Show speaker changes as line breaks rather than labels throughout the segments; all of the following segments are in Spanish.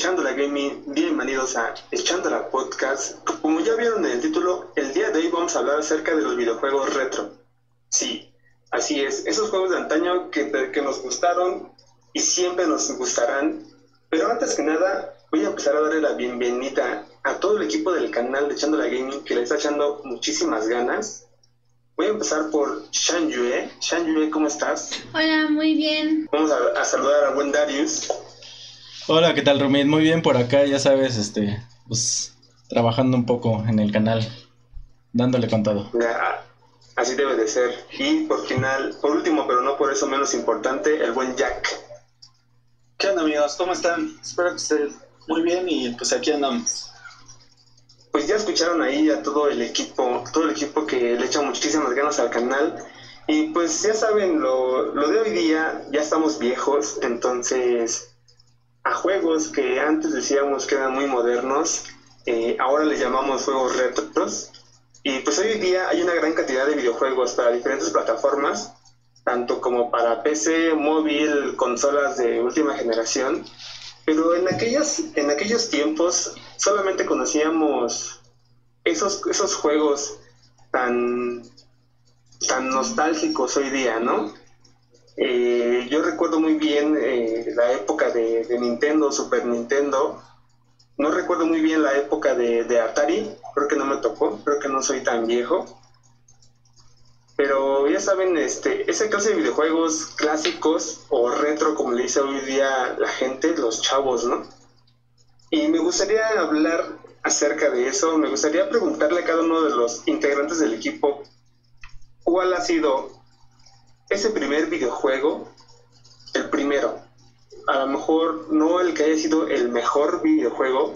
Echándola Gaming, bienvenidos a Echándola Podcast. Como ya vieron en el título, el día de hoy vamos a hablar acerca de los videojuegos retro. Sí, así es, esos juegos de antaño que, que nos gustaron y siempre nos gustarán. Pero antes que nada, voy a empezar a darle la bienvenida a todo el equipo del canal de Echándola Gaming que le está echando muchísimas ganas. Voy a empezar por Shan Yue. Shan Yue, ¿cómo estás?
Hola, muy bien.
Vamos a, a saludar a buen Darius.
Hola, ¿qué tal, Romit? Muy bien por acá, ya sabes, este, pues trabajando un poco en el canal, dándole con todo.
Ya, así debe de ser. Y por final, por último, pero no por eso menos importante, el buen Jack.
¿Qué onda, amigos? ¿Cómo están? Espero que estén muy bien y pues aquí andamos.
Pues ya escucharon ahí a todo el equipo, todo el equipo que le echa muchísimas ganas al canal. Y pues ya saben, lo, lo de hoy día, ya estamos viejos, entonces a juegos que antes decíamos que eran muy modernos, eh, ahora les llamamos juegos retros. Y pues hoy día hay una gran cantidad de videojuegos para diferentes plataformas, tanto como para PC, móvil, consolas de última generación. Pero en aquellos, en aquellos tiempos solamente conocíamos esos, esos juegos tan, tan nostálgicos hoy día, ¿no? Eh, yo recuerdo muy bien eh, la época de, Nintendo, Super Nintendo. No recuerdo muy bien la época de, Atari, creo que no me tocó, creo que no soy tan viejo. Pero ya saben, este, esa clase de videojuegos clásicos o retro, como le dice hoy día la gente, los chavos, ¿no? Y me gustaría hablar acerca de eso, me gustaría preguntarle a cada uno de los integrantes del equipo cuál ha sido ese primer videojuego, el primero, a lo mejor no el que haya sido el mejor videojuego,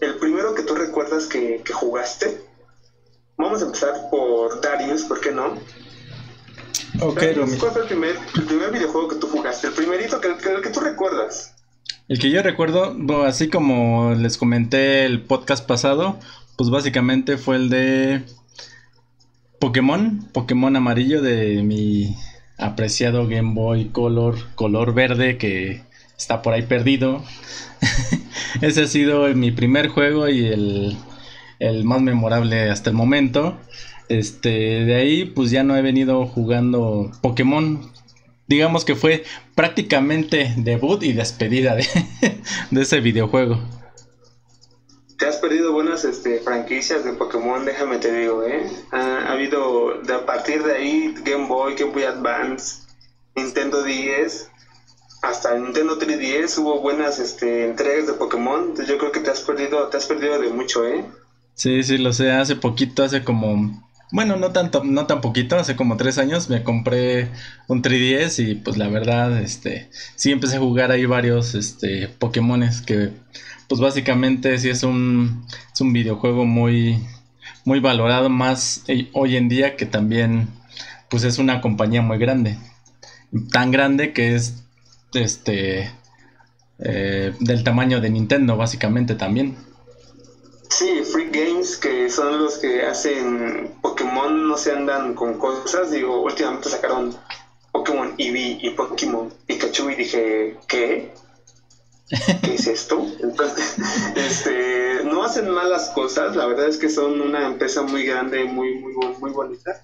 el primero que tú recuerdas que, jugaste. Vamos a empezar por Darius, ¿por qué no?
Ok,
¿Cuál fue el primer, videojuego que tú jugaste? El primerito que, que, que tú recuerdas.
El que yo recuerdo, así como les comenté el podcast pasado, pues básicamente fue el de Pokémon, Pokémon amarillo de mi apreciado Game Boy Color, color verde que está por ahí perdido. Ese ha sido mi primer juego y el, el, más memorable hasta el momento. Este, de ahí pues ya no he venido jugando Pokémon. Digamos que fue prácticamente debut y despedida de, de ese videojuego
te has perdido buenas este, franquicias de Pokémon, déjame te digo, ¿eh? Ha, habido, de, a partir de ahí, Game Boy, Game Boy Advance, Nintendo 10, hasta Nintendo 3DS hubo buenas este, entregas de Pokémon, entonces yo creo que te has perdido, te has perdido de mucho, ¿eh?
Sí, sí, lo sé, hace poquito, hace como, bueno, no tanto, no tan poquito, hace como tres años me compré un 3DS y pues la verdad, este, sí empecé a jugar ahí varios, este, Pokémones que pues básicamente sí es un, es un videojuego muy, muy valorado más eh, hoy en día que también pues es una compañía muy grande. Tan grande que es este eh, del tamaño de Nintendo básicamente también.
Sí, Free Games, que son los que hacen Pokémon, no se andan con cosas. Digo, últimamente sacaron Pokémon Eevee y Pokémon Pikachu y dije, ¿qué? ¿qué es esto? Entonces, este, no hacen malas cosas, la verdad es que son una empresa muy grande, muy, muy, muy bonita.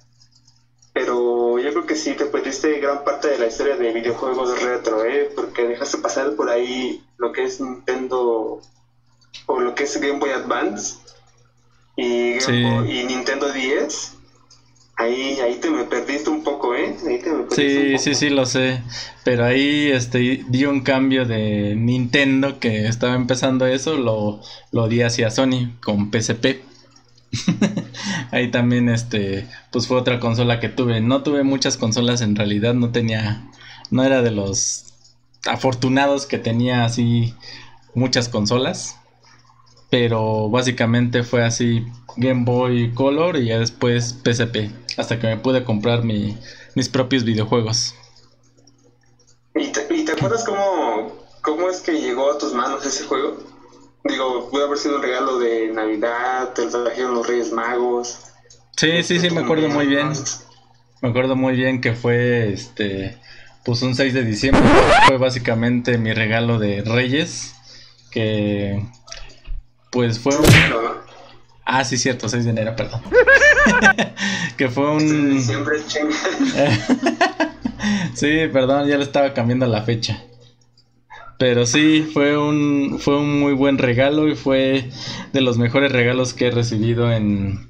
Pero yo creo que sí te perdiste gran parte de la historia de videojuegos retro, ¿eh? Porque dejaste pasar por ahí lo que es Nintendo o lo que es Game Boy Advance y, y Nintendo 10 Ahí, ahí te me perdiste un poco, ¿eh? Ahí te me
sí, sí, sí, lo sé. Pero ahí este, di un cambio de Nintendo que estaba empezando eso, lo, lo di hacia Sony con PSP. ahí también, este, pues fue otra consola que tuve. No tuve muchas consolas en realidad, no tenía, no era de los afortunados que tenía así muchas consolas. Pero básicamente fue así Game Boy Color y ya después PSP, hasta que me pude comprar mi, mis propios videojuegos.
¿Y te, acuerdas cómo, cómo es que llegó a tus manos ese juego? Digo, puede haber sido un regalo de Navidad, te lo trajeron los Reyes Magos.
Sí, sí, sí, me acuerdo muy bien. Me acuerdo muy bien que fue este pues un 6 de diciembre fue básicamente mi regalo de Reyes que pues fue un... Ah, sí, cierto, 6 de enero, perdón. que fue un...
Siempre
sí, perdón, ya le estaba cambiando la fecha. Pero sí, fue un, fue un muy buen regalo y fue de los mejores regalos que he recibido en,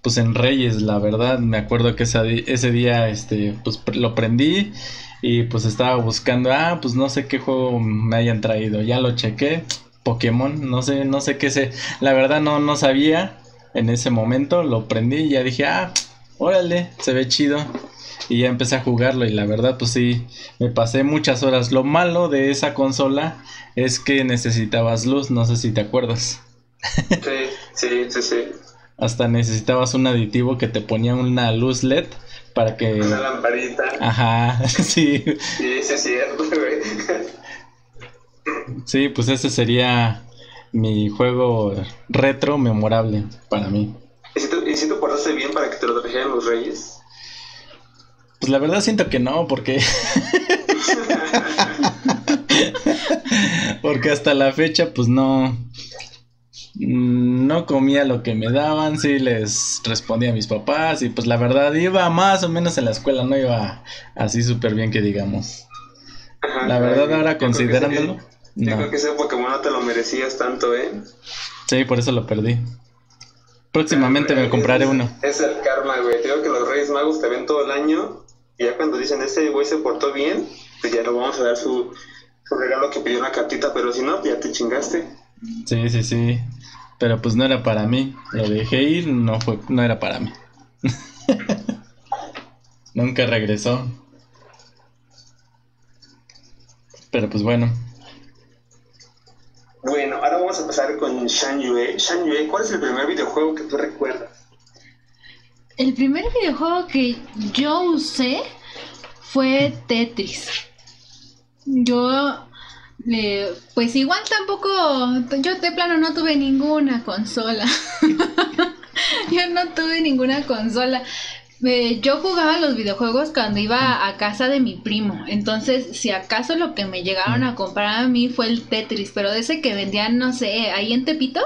pues en Reyes, la verdad. Me acuerdo que ese, día, este, pues lo prendí y pues estaba buscando, ah, pues no sé qué juego me hayan traído. Ya lo chequé, Pokémon, no sé, no sé qué sé. La verdad no, no sabía en ese momento, lo prendí y ya dije, ah, órale, se ve chido y ya empecé a jugarlo y la verdad pues sí, me pasé muchas horas. Lo malo de esa consola es que necesitabas luz, no sé si te acuerdas.
Sí, sí, sí, sí.
Hasta necesitabas un aditivo que te ponía una luz LED para que...
Una lamparita.
Ajá, sí.
Sí, sí es cierto, güey.
Sí, pues ese sería mi juego retro memorable para mí.
¿Y si, tú, ¿Y si tú portaste bien para que te lo trajeran los reyes?
Pues la verdad siento que no, porque. porque hasta la fecha, pues no. No comía lo que me daban, sí les respondía a mis papás y pues la verdad iba más o menos en la escuela, no iba así súper bien que digamos. la verdad ahora considerándolo...
Yo creo que ese Pokémon no te lo merecías tanto, ¿eh?
Sí, por eso lo perdí. Próximamente me compraré uno.
Es el karma, güey. Digo que los Reyes Magos te ven todo el año y ya cuando dicen, este güey se portó bien, pues ya le vamos a dar su, regalo que pidió una cartita, pero si no, ya te chingaste.
Sí, sí, sí. Pero pues no era para mí. Lo dejé ir, no fue, no era para mí. Nunca regresó. Pero pues bueno.
Bueno, ahora vamos a pasar con Shan Yue. Shan Yue, ¿cuál es el primer videojuego que tú recuerdas?
El primer videojuego que yo usé fue Tetris. Yo, eh, pues igual tampoco, yo de plano no tuve ninguna consola. yo no tuve ninguna consola. Eh, yo jugaba los videojuegos cuando iba a casa de mi primo. Entonces, si acaso lo que me llegaron a comprar a mí fue el Tetris, pero de ese que vendían, no sé, ahí en Tepito,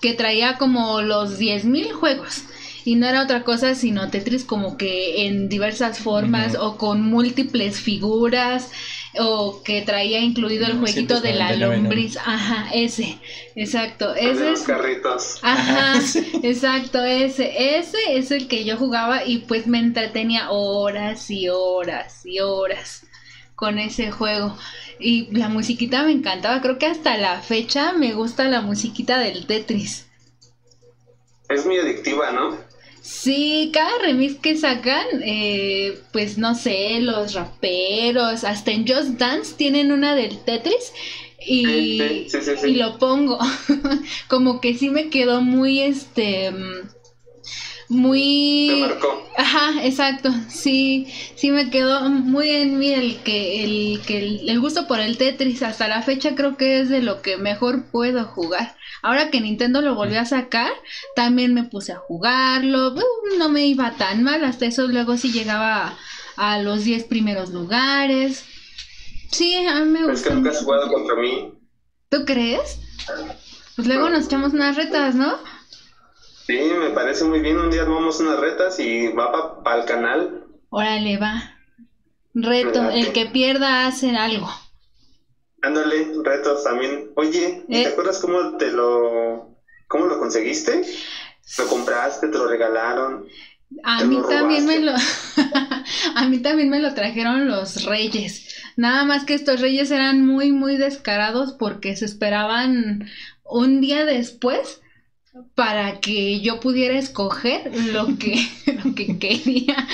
que traía como los 10.000 juegos. Y no era otra cosa sino Tetris como que en diversas formas o con múltiples figuras o que traía incluido el jueguito de la lombriz, ajá, ese, exacto, ese
es carritos.
Ajá, exacto, ese, ese es el que yo jugaba y pues me entretenía horas y horas y horas con ese juego. Y la musiquita me encantaba, creo que hasta la fecha me gusta la musiquita del Tetris.
Es muy adictiva, ¿no?
Sí, cada remix que sacan, eh, pues no sé, los raperos, hasta en Just Dance tienen una del Tetris y, y lo pongo. Como que sí me quedó muy este muy ajá exacto sí sí me quedó muy en mí el que el que el, gusto por el Tetris hasta la fecha creo que es de lo que mejor puedo jugar ahora que Nintendo lo volvió a sacar también me puse a jugarlo no me iba tan mal hasta eso luego sí llegaba a, los 10 primeros lugares sí a mí me
gusta es que nunca has jugado contra mí
¿tú crees? pues luego nos echamos unas retas ¿no?
Sí, me parece muy bien. Un día tomamos unas retas y va para el canal.
Órale, va. Reto, el que pierda hacer algo.
Ándale, retos también. Oye, ¿te eh. acuerdas cómo te lo cómo lo conseguiste? ¿Lo compraste, te lo regalaron?
A mí también me lo a mí también me lo trajeron los reyes. Nada más que estos reyes eran muy muy descarados porque se esperaban un día después para que yo pudiera escoger lo que, lo que quería.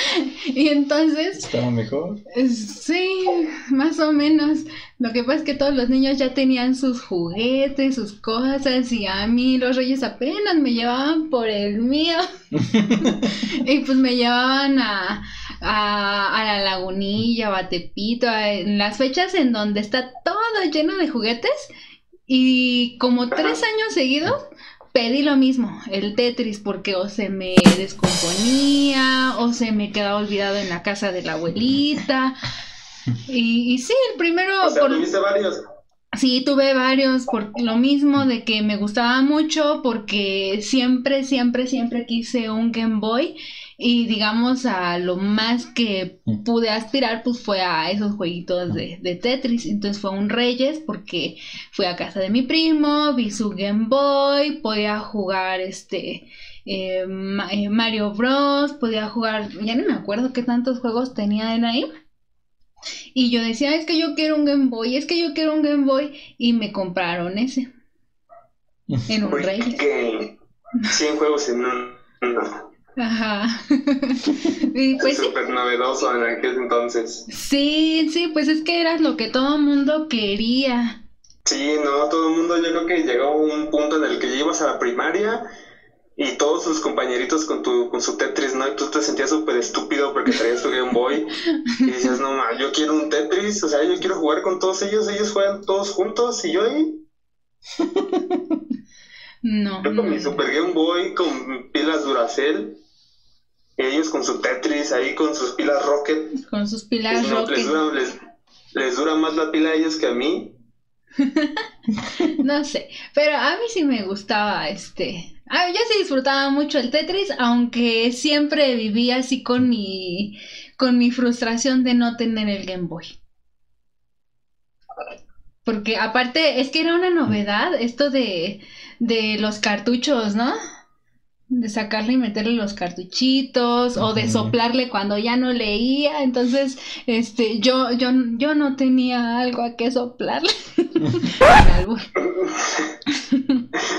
Y entonces...
¿Estaba mejor?
Sí, más o menos. Lo que pasa es que todos los niños ya tenían sus juguetes, sus cosas, y a mí los reyes apenas me llevaban por el mío. y pues me llevaban a, a, a la lagunilla, a Tepito, en las fechas en donde está todo lleno de juguetes. Y como tres años seguidos pedí lo mismo, el Tetris, porque o se me descomponía o se me quedaba olvidado en la casa de la abuelita. Y, sí, el primero...
O sea, tuviste varios.
Sí, tuve varios por lo mismo de que me gustaba mucho porque siempre, siempre, siempre quise un Game Boy y digamos a lo más que pude aspirar pues fue a esos jueguitos de, de Tetris. Entonces fue un Reyes porque fui a casa de mi primo, vi su Game Boy, podía jugar este eh, eh, Mario Bros, podía jugar, ya no me acuerdo qué tantos juegos tenía en ahí. Y yo decía, es que yo quiero un Game Boy, es que yo quiero un Game Boy. Y me compraron ese. En un rey.
Que 100 juegos en un.
Ajá.
y pues, súper novedoso en aquel entonces.
Sí, sí, pues es que era lo que todo el mundo quería.
Sí, no, todo el mundo, yo creo que llegó a un punto en el que ibas a la primaria y todos sus compañeritos con tu con su Tetris, ¿no? Y tú te sentías súper estúpido porque traías tu Game Boy y decías, no, ma, yo quiero un Tetris, o sea, yo quiero jugar con todos ellos, ellos juegan todos juntos y yo ahí.
No.
Yo con mi Super Game Boy con pilas Duracell ellos con su Tetris ahí con sus pilas Rocket.
Con sus pilas Rocket.
Les dura, les, les dura más la pila a ellos que a mí.
no sé, pero a mí sí me gustaba este. Ah, yo sí disfrutaba mucho el Tetris, aunque siempre vivía así con mi con mi frustración de no tener el Game Boy. Porque aparte es que era una novedad esto de de los cartuchos, ¿no? De sacarle y meterle los cartuchitos o de soplarle cuando ya no leía. Entonces este yo yo yo no tenía algo a que soplarle.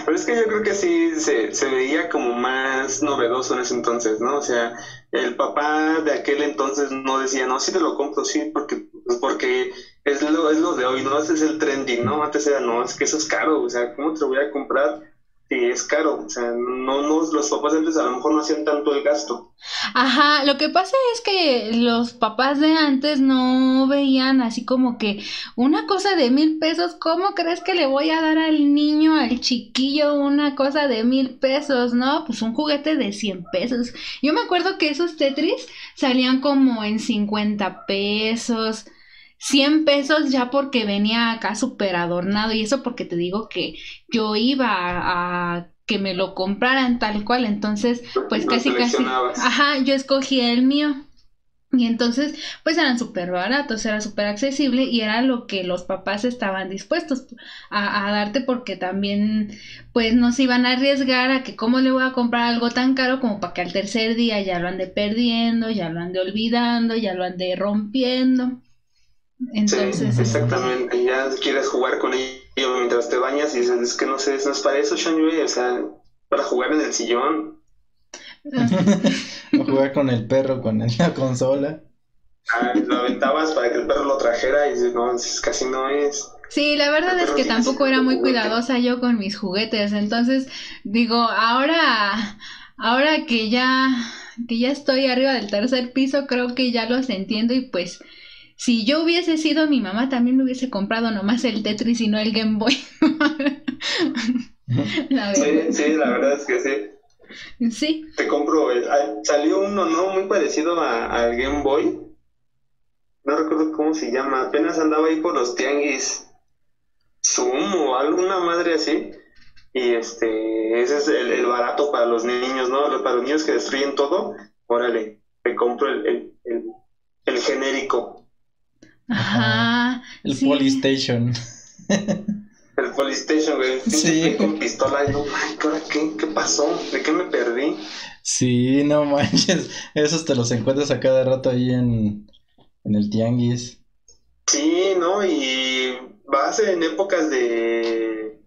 Pero es que yo creo que sí se, se veía como más novedoso en ese entonces no o sea el papá de aquel entonces no decía no sí te lo compro sí porque porque es lo es lo de hoy no ese es el trending no antes era no es que eso es caro o sea cómo te lo voy a comprar Es caro, o sea, no, no, los papás antes a lo mejor no hacían tanto el gasto.
Ajá, lo que pasa es que los papás de antes no veían así como que una cosa de mil pesos, ¿cómo crees que le voy a dar al niño, al chiquillo, una cosa de mil pesos? No, pues un juguete de cien pesos. Yo me acuerdo que esos Tetris salían como en cincuenta pesos. 100 pesos ya porque venía acá súper adornado y eso porque te digo que yo iba a, que me lo compraran tal cual, entonces pues casi casi, ajá, yo escogí el mío. Y entonces, pues eran súper baratos, era súper accesible y era lo que los papás estaban dispuestos a, a, darte porque también, pues no se iban a arriesgar a que cómo le voy a comprar algo tan caro como para que al tercer día ya lo ande perdiendo, ya lo ande olvidando, ya lo ande rompiendo.
Entonces, sí, exactamente, ya quieres jugar con ellos mientras te bañas y dices, es que no sé, no es para eso, Shanghai, o sea, para jugar en el sillón.
o jugar con el perro, con la consola.
Ah, lo aventabas para que el perro lo trajera y dices, no, casi no es.
Sí, la verdad es que tampoco era muy cuidadosa yo con mis juguetes, entonces digo, ahora, ahora que ya, que ya estoy arriba del tercer piso, creo que ya los entiendo y pues si yo hubiese sido mi mamá, también me hubiese comprado nomás el Tetris y no el Game Boy.
sí, sí, la verdad es que
sí. Sí.
Te compro, el, salió uno, ¿no? Muy parecido al Game Boy. No recuerdo cómo se llama. Apenas andaba ahí por los tianguis. Zoom o alguna madre así. Y este, ese es el, barato para los niños, ¿no? Para los niños que destruyen todo. Órale, te compro el, el genérico.
Ajá.
El Polystation.
El Polystation, güey. Sí. Con pistola y no, ¿qué, ¿qué pasó? ¿De qué me perdí?
Sí, no manches. Esos te los encuentras a cada rato ahí en, en el tianguis.
Sí, ¿no? Y vas en épocas de,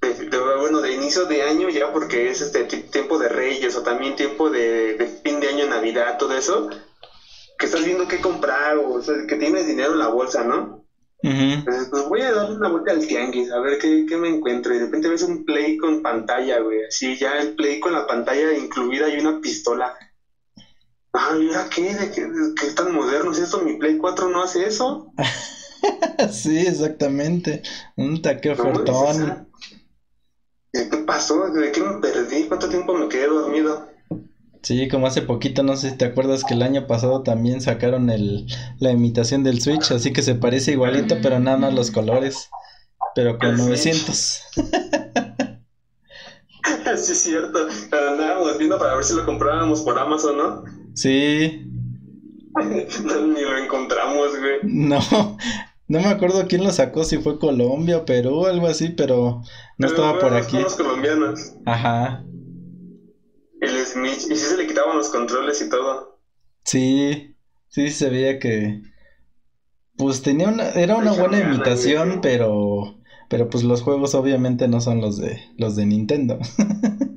de, bueno, de inicio de año ya porque es este tiempo de Reyes o también tiempo de, de fin de año, Navidad, todo eso que estás viendo qué comprar o, que tienes dinero en la bolsa, ¿no? Entonces, pues voy a darle una vuelta al tianguis, a ver qué, me encuentro. Y de repente ves un play con pantalla, güey. Así, ya el play con la pantalla incluida y una pistola. Ah, mira, ¿qué? ¿De qué, qué tan moderno es esto? ¿Mi Play 4 no hace eso?
sí, exactamente. Un taque ofertón.
¿Qué pasó? ¿De qué me perdí? ¿Cuánto tiempo me quedé dormido?
Sí, como hace poquito, no sé si te acuerdas que el año pasado también sacaron el, la imitación del Switch, así que se parece igualito, pero nada más los colores, pero con
El
900.
sí, es cierto. Andábamos viendo para ver si lo comprábamos por Amazon, ¿no?
Sí,
No, Ni lo encontramos, güey.
no, no me acuerdo quién lo sacó, si fue Colombia, Perú, algo así, pero no estaba por aquí.
Son los colombianos.
Ajá,
El Smith. Y sí se le quitaban los controles y todo.
sí, sí se veía que, pues tenía una, era una buena imitación, pero, pero pues los juegos obviamente no son los de, los de Nintendo.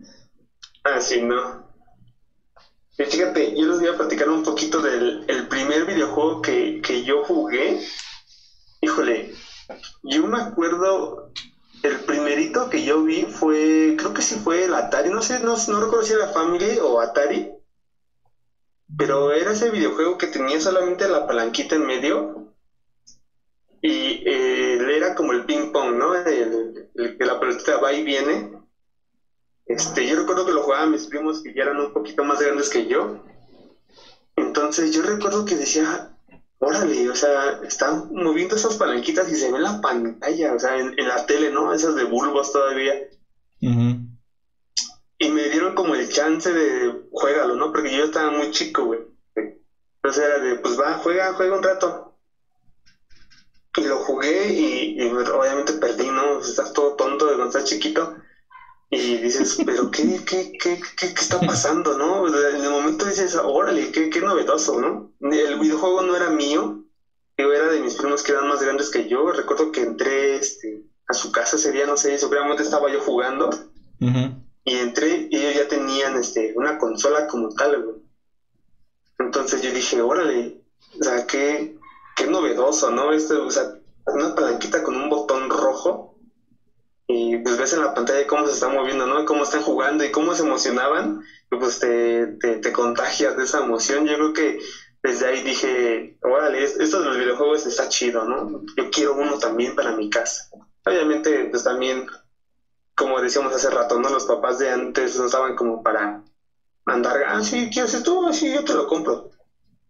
Ah, sí, no. Y fíjate, yo les voy a platicar un poquito del el primer videojuego que, que yo jugué. Híjole, yo me acuerdo, el primerito que yo vi fue, creo que sí fue el Atari, no sé, no, no recuerdo si era Family o Atari, pero era ese videojuego que tenía solamente la palanquita en medio y eh, era como el ping pong, ¿no? El, que la pelotita va y viene. Este, yo recuerdo que lo jugaban mis primos que ya eran un poquito más grandes que yo. Entonces yo recuerdo que decía, órale, o sea, están moviendo esas palanquitas y se ve en la pantalla, o sea, en, en la tele, ¿no? Esas de bulbos todavía. Y me dieron como el chance de juégalo, ¿no? Porque yo estaba muy chico, güey. Entonces era de, pues va, juega, juega un rato. Y lo jugué y, y obviamente perdí, ¿no? Estás todo tonto de cuando estás chiquito. Y dices, pero ¿qué, qué, qué, qué, qué está pasando, no? En el momento dices, órale, qué, qué novedoso, ¿no? El videojuego no era mío, yo era de mis primos que eran más grandes que yo. Recuerdo que entré este, a su casa ese día, no sé, seguramente estaba yo jugando. Y entré y ellos ya tenían este, una consola como tal, güey. Entonces yo dije, órale, o sea, qué, qué novedoso, ¿no? Esto, o sea, una palanquita con un botón rojo y pues ves en la pantalla cómo se están moviendo, ¿no? Cómo están jugando y cómo se emocionaban, y pues te, te, contagias de esa emoción. Yo creo que desde ahí dije, órale, es- esto de los videojuegos está chido, ¿no? Yo quiero uno también para mi casa. Obviamente, pues también como decíamos hace rato, ¿no? Los papás de antes no estaban como para andar, ah, sí, ¿quieres esto? Ah, sí, yo te lo compro.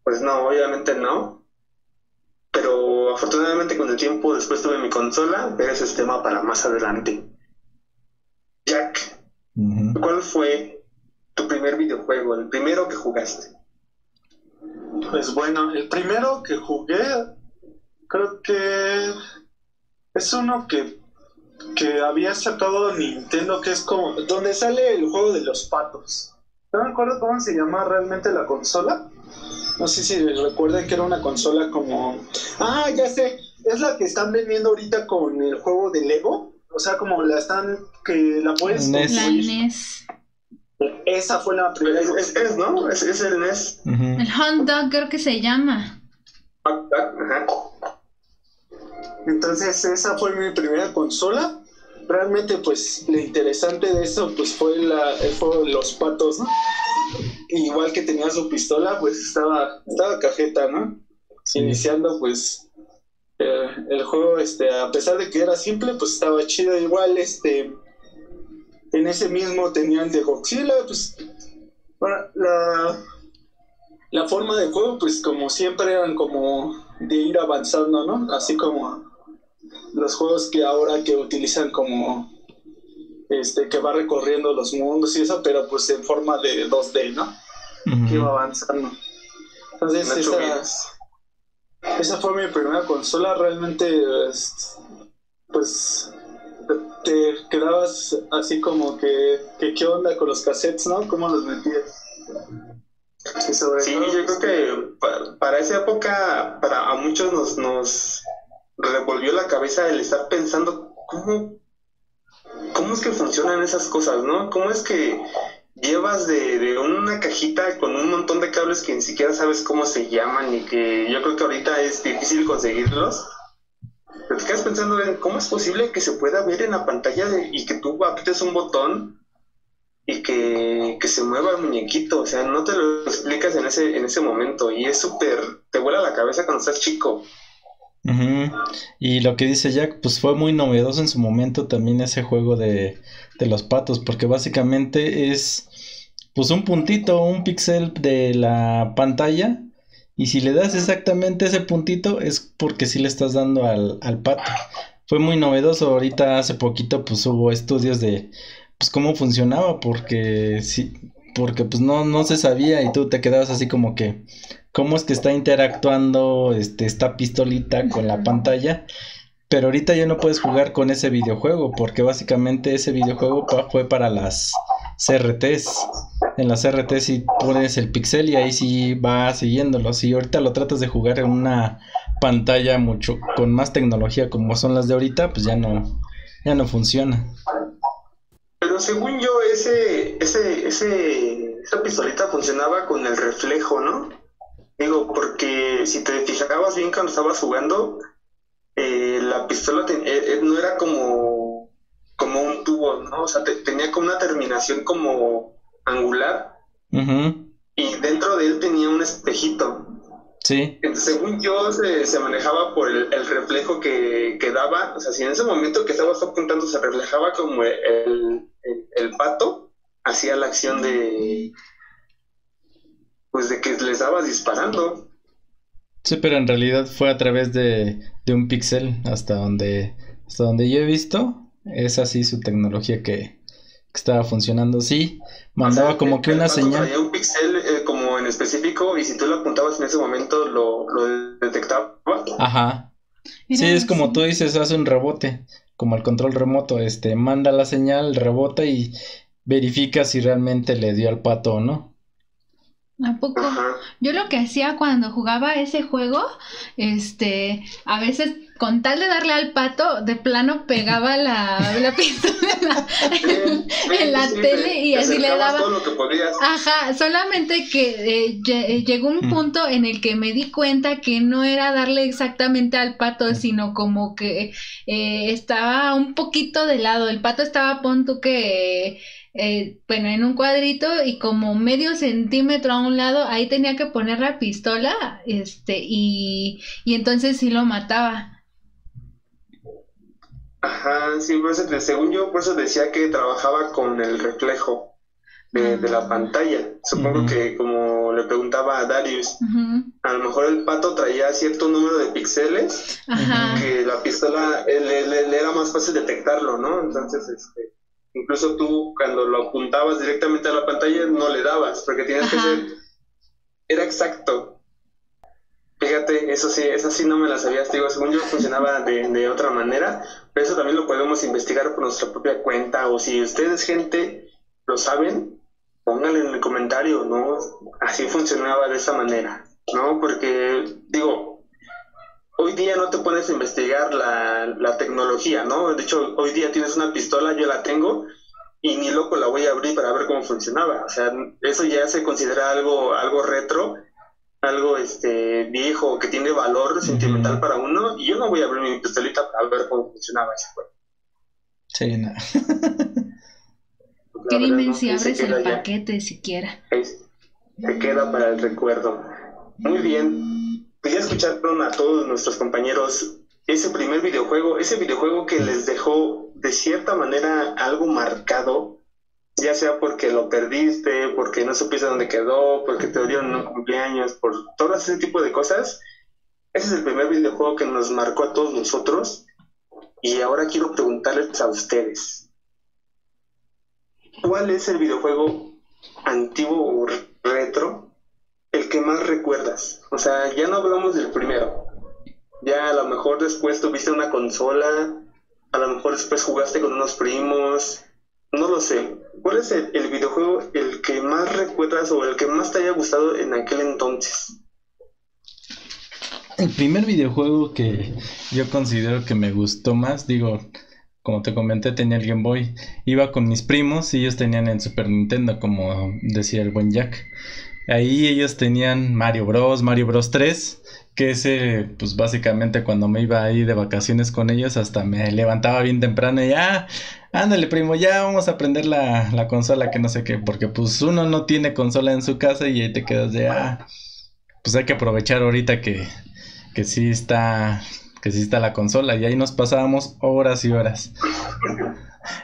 Pues no, obviamente no. Pero afortunadamente con el tiempo después tuve mi consola, pero ese es tema para más adelante. Jack,
Ujú.
¿cuál fue tu primer videojuego, el primero que jugaste?
Pues bueno, el primero que jugué, creo que es uno que, que había sacado Nintendo, que es como, donde sale el juego de los patos. No me acuerdo cómo se llama realmente la consola. No sé si recuerdan que era una consola como... Ah, ya sé, es la que están vendiendo ahorita con el juego de Lego. O sea, como la están, que la puedes
NES.
La. NES.
Esa fue la primera.
Es, es, es, ¿no? Es, es el NES.
El hot dog creo que se llama.
Ajá.
Entonces esa fue mi primera consola. Realmente pues lo interesante de eso pues fue la, de los patos, ¿no? Igual que tenía su pistola pues estaba, estaba cajeta, ¿no?
Sí.
Iniciando pues eh, el juego este a pesar de que era simple pues estaba chido igual este en ese mismo tenían de Godzilla pues bueno, la la forma de juego pues como siempre eran como de ir avanzando, ¿no? Así como los juegos que ahora que utilizan como este que va recorriendo los mundos y eso, pero pues en forma de 2D, ¿no? Que iba
Ujú.
avanzando. Entonces esa, esa fue mi primera consola, realmente es- pues te, quedabas así como que, que qué onda con los cassettes, ¿no? ¿Cómo los metías?
Sí,
todo,
yo creo
pues,
que pa- para esa época, para a muchos nos, nos revolvió la cabeza el estar pensando cómo, cómo es que funcionan esas cosas, ¿no? ¿Cómo es que llevas de, de una cajita con un montón de cables que ni siquiera sabes cómo se llaman y que yo creo que ahorita es difícil conseguirlos? Pero te quedas pensando en cómo es posible que se pueda ver en la pantalla y que tú aprietes un botón y que, que se mueva el muñequito, o sea, no te lo explicas en ese, en ese momento y es súper, te vuela la cabeza cuando estás chico.
Y lo que dice Jack, pues fue muy novedoso en su momento también ese juego de, de los patos, porque básicamente es pues un puntito, un píxel de la pantalla. Y si le das exactamente ese puntito es porque sí le estás dando al, al pato. Fue muy novedoso. Ahorita hace poquito pues hubo estudios de pues cómo funcionaba porque sí, porque pues no, no se sabía y tú te quedabas así como que cómo es que está interactuando este, esta pistolita con la pantalla. Pero ahorita ya no puedes jugar con ese videojuego porque básicamente ese videojuego fue para las CRTs. En las CRTs si pones el pixel y ahí sí va siguiéndolo. Si ahorita lo tratas de jugar en una pantalla mucho con más tecnología como son las de ahorita, pues ya no ya no funciona.
Pero según yo ese ese ese esa pistolita funcionaba con el reflejo, ¿no? Digo, porque si te fijabas bien cuando estabas jugando, eh, la pistola eh, eh, no era como, como un tubo, ¿no? O sea, tenía como una terminación como angular. Y dentro de él tenía un espejito.
Sí.
Entonces, según yo, se, manejaba por el, reflejo que, que, daba. O sea, si en ese momento que estabas apuntando se reflejaba como el, el pato, hacía la acción de, pues de que les estabas disparando.
Sí, pero en realidad fue a través de, de un pixel hasta donde, hasta donde yo he visto. Es así su tecnología que, estaba funcionando. Sí, mandaba como que una señal.
un pixel eh, como en específico y si tú lo apuntabas en ese momento lo, lo detectaba.
Ajá. Sí, es como tú dices, hace un rebote, como el control remoto, este, manda la señal, rebota y verifica si realmente le dio al pato o no.
¿A poco? Yo lo que hacía cuando jugaba ese juego, este, a veces con tal de darle al pato, de plano pegaba la, la pistola en la, tele y así le daba.
Todo lo que podías.
Ajá, solamente que eh, eh, llegó un mm. punto en el que me di cuenta que no era darle exactamente al pato, sino como que eh, estaba un poquito de lado. El pato estaba, pon tú que eh, bueno, en un cuadrito y como medio centímetro a un lado, ahí tenía que poner la pistola, este, y, y entonces sí lo mataba.
Ajá, sí, por eso, según yo, por eso decía que trabajaba con el reflejo de, la ah. pantalla. Supongo que como le preguntaba a Darius, a lo mejor el pato traía cierto número de píxeles que la pistola le, era más fácil detectarlo, ¿no? Entonces, este, Incluso tú cuando lo apuntabas directamente a la pantalla no le dabas, porque tienes que ser... Era exacto. Fíjate, eso sí, eso sí no me la sabía, digo, según yo funcionaba de, de otra manera, pero eso también lo podemos investigar por nuestra propia cuenta, o si ustedes, gente, lo saben, pónganlo en el comentario, ¿no? Así funcionaba de esa manera, ¿no? Porque, digo, hoy día no te pones a investigar la, la, tecnología, ¿no? De hecho, hoy día tienes una pistola, yo la tengo, y ni loco la voy a abrir para ver cómo funcionaba. O sea, eso ya se considera algo, algo retro, algo este viejo, que tiene valor sentimental para uno, y yo no voy a abrir mi pistolita para ver cómo funcionaba ese juego.
Sí, no.
¿Qué dime si abres el paquete siquiera?
se queda para el recuerdo. Muy bien, pues ya escucharon a todos nuestros compañeros ese primer videojuego, ese videojuego que les dejó de cierta manera algo marcado, ya sea porque lo perdiste, porque no supiste dónde quedó, porque te dieron un cumpleaños, por todo ese tipo de cosas. Ese es el primer videojuego que nos marcó a todos nosotros. Y ahora quiero preguntarles a ustedes, ¿cuál es el videojuego antiguo o retro el que más recuerdas. O sea, ya no hablamos del primero. Ya a lo mejor después tuviste una consola, a lo mejor después jugaste con unos primos, no lo sé. ¿Cuál es el, videojuego el que más recuerdas o el que más te haya gustado en aquel entonces?
El primer videojuego que yo considero que me gustó más, digo, como te comenté, tenía el Game Boy. Iba con mis primos y ellos tenían el Super Nintendo, como decía el buen Jack. Ahí ellos tenían Mario Bros, Mario Bros 3, que ese, pues básicamente cuando me iba ahí de vacaciones con ellos, hasta me levantaba bien temprano y ya, ah, ándale primo, ya vamos a aprender la, la consola, que no sé qué, porque pues uno no tiene consola en su casa y ahí te quedas de, ah, pues hay que aprovechar ahorita que, que sí está, que sí está la consola y ahí nos pasábamos horas y horas.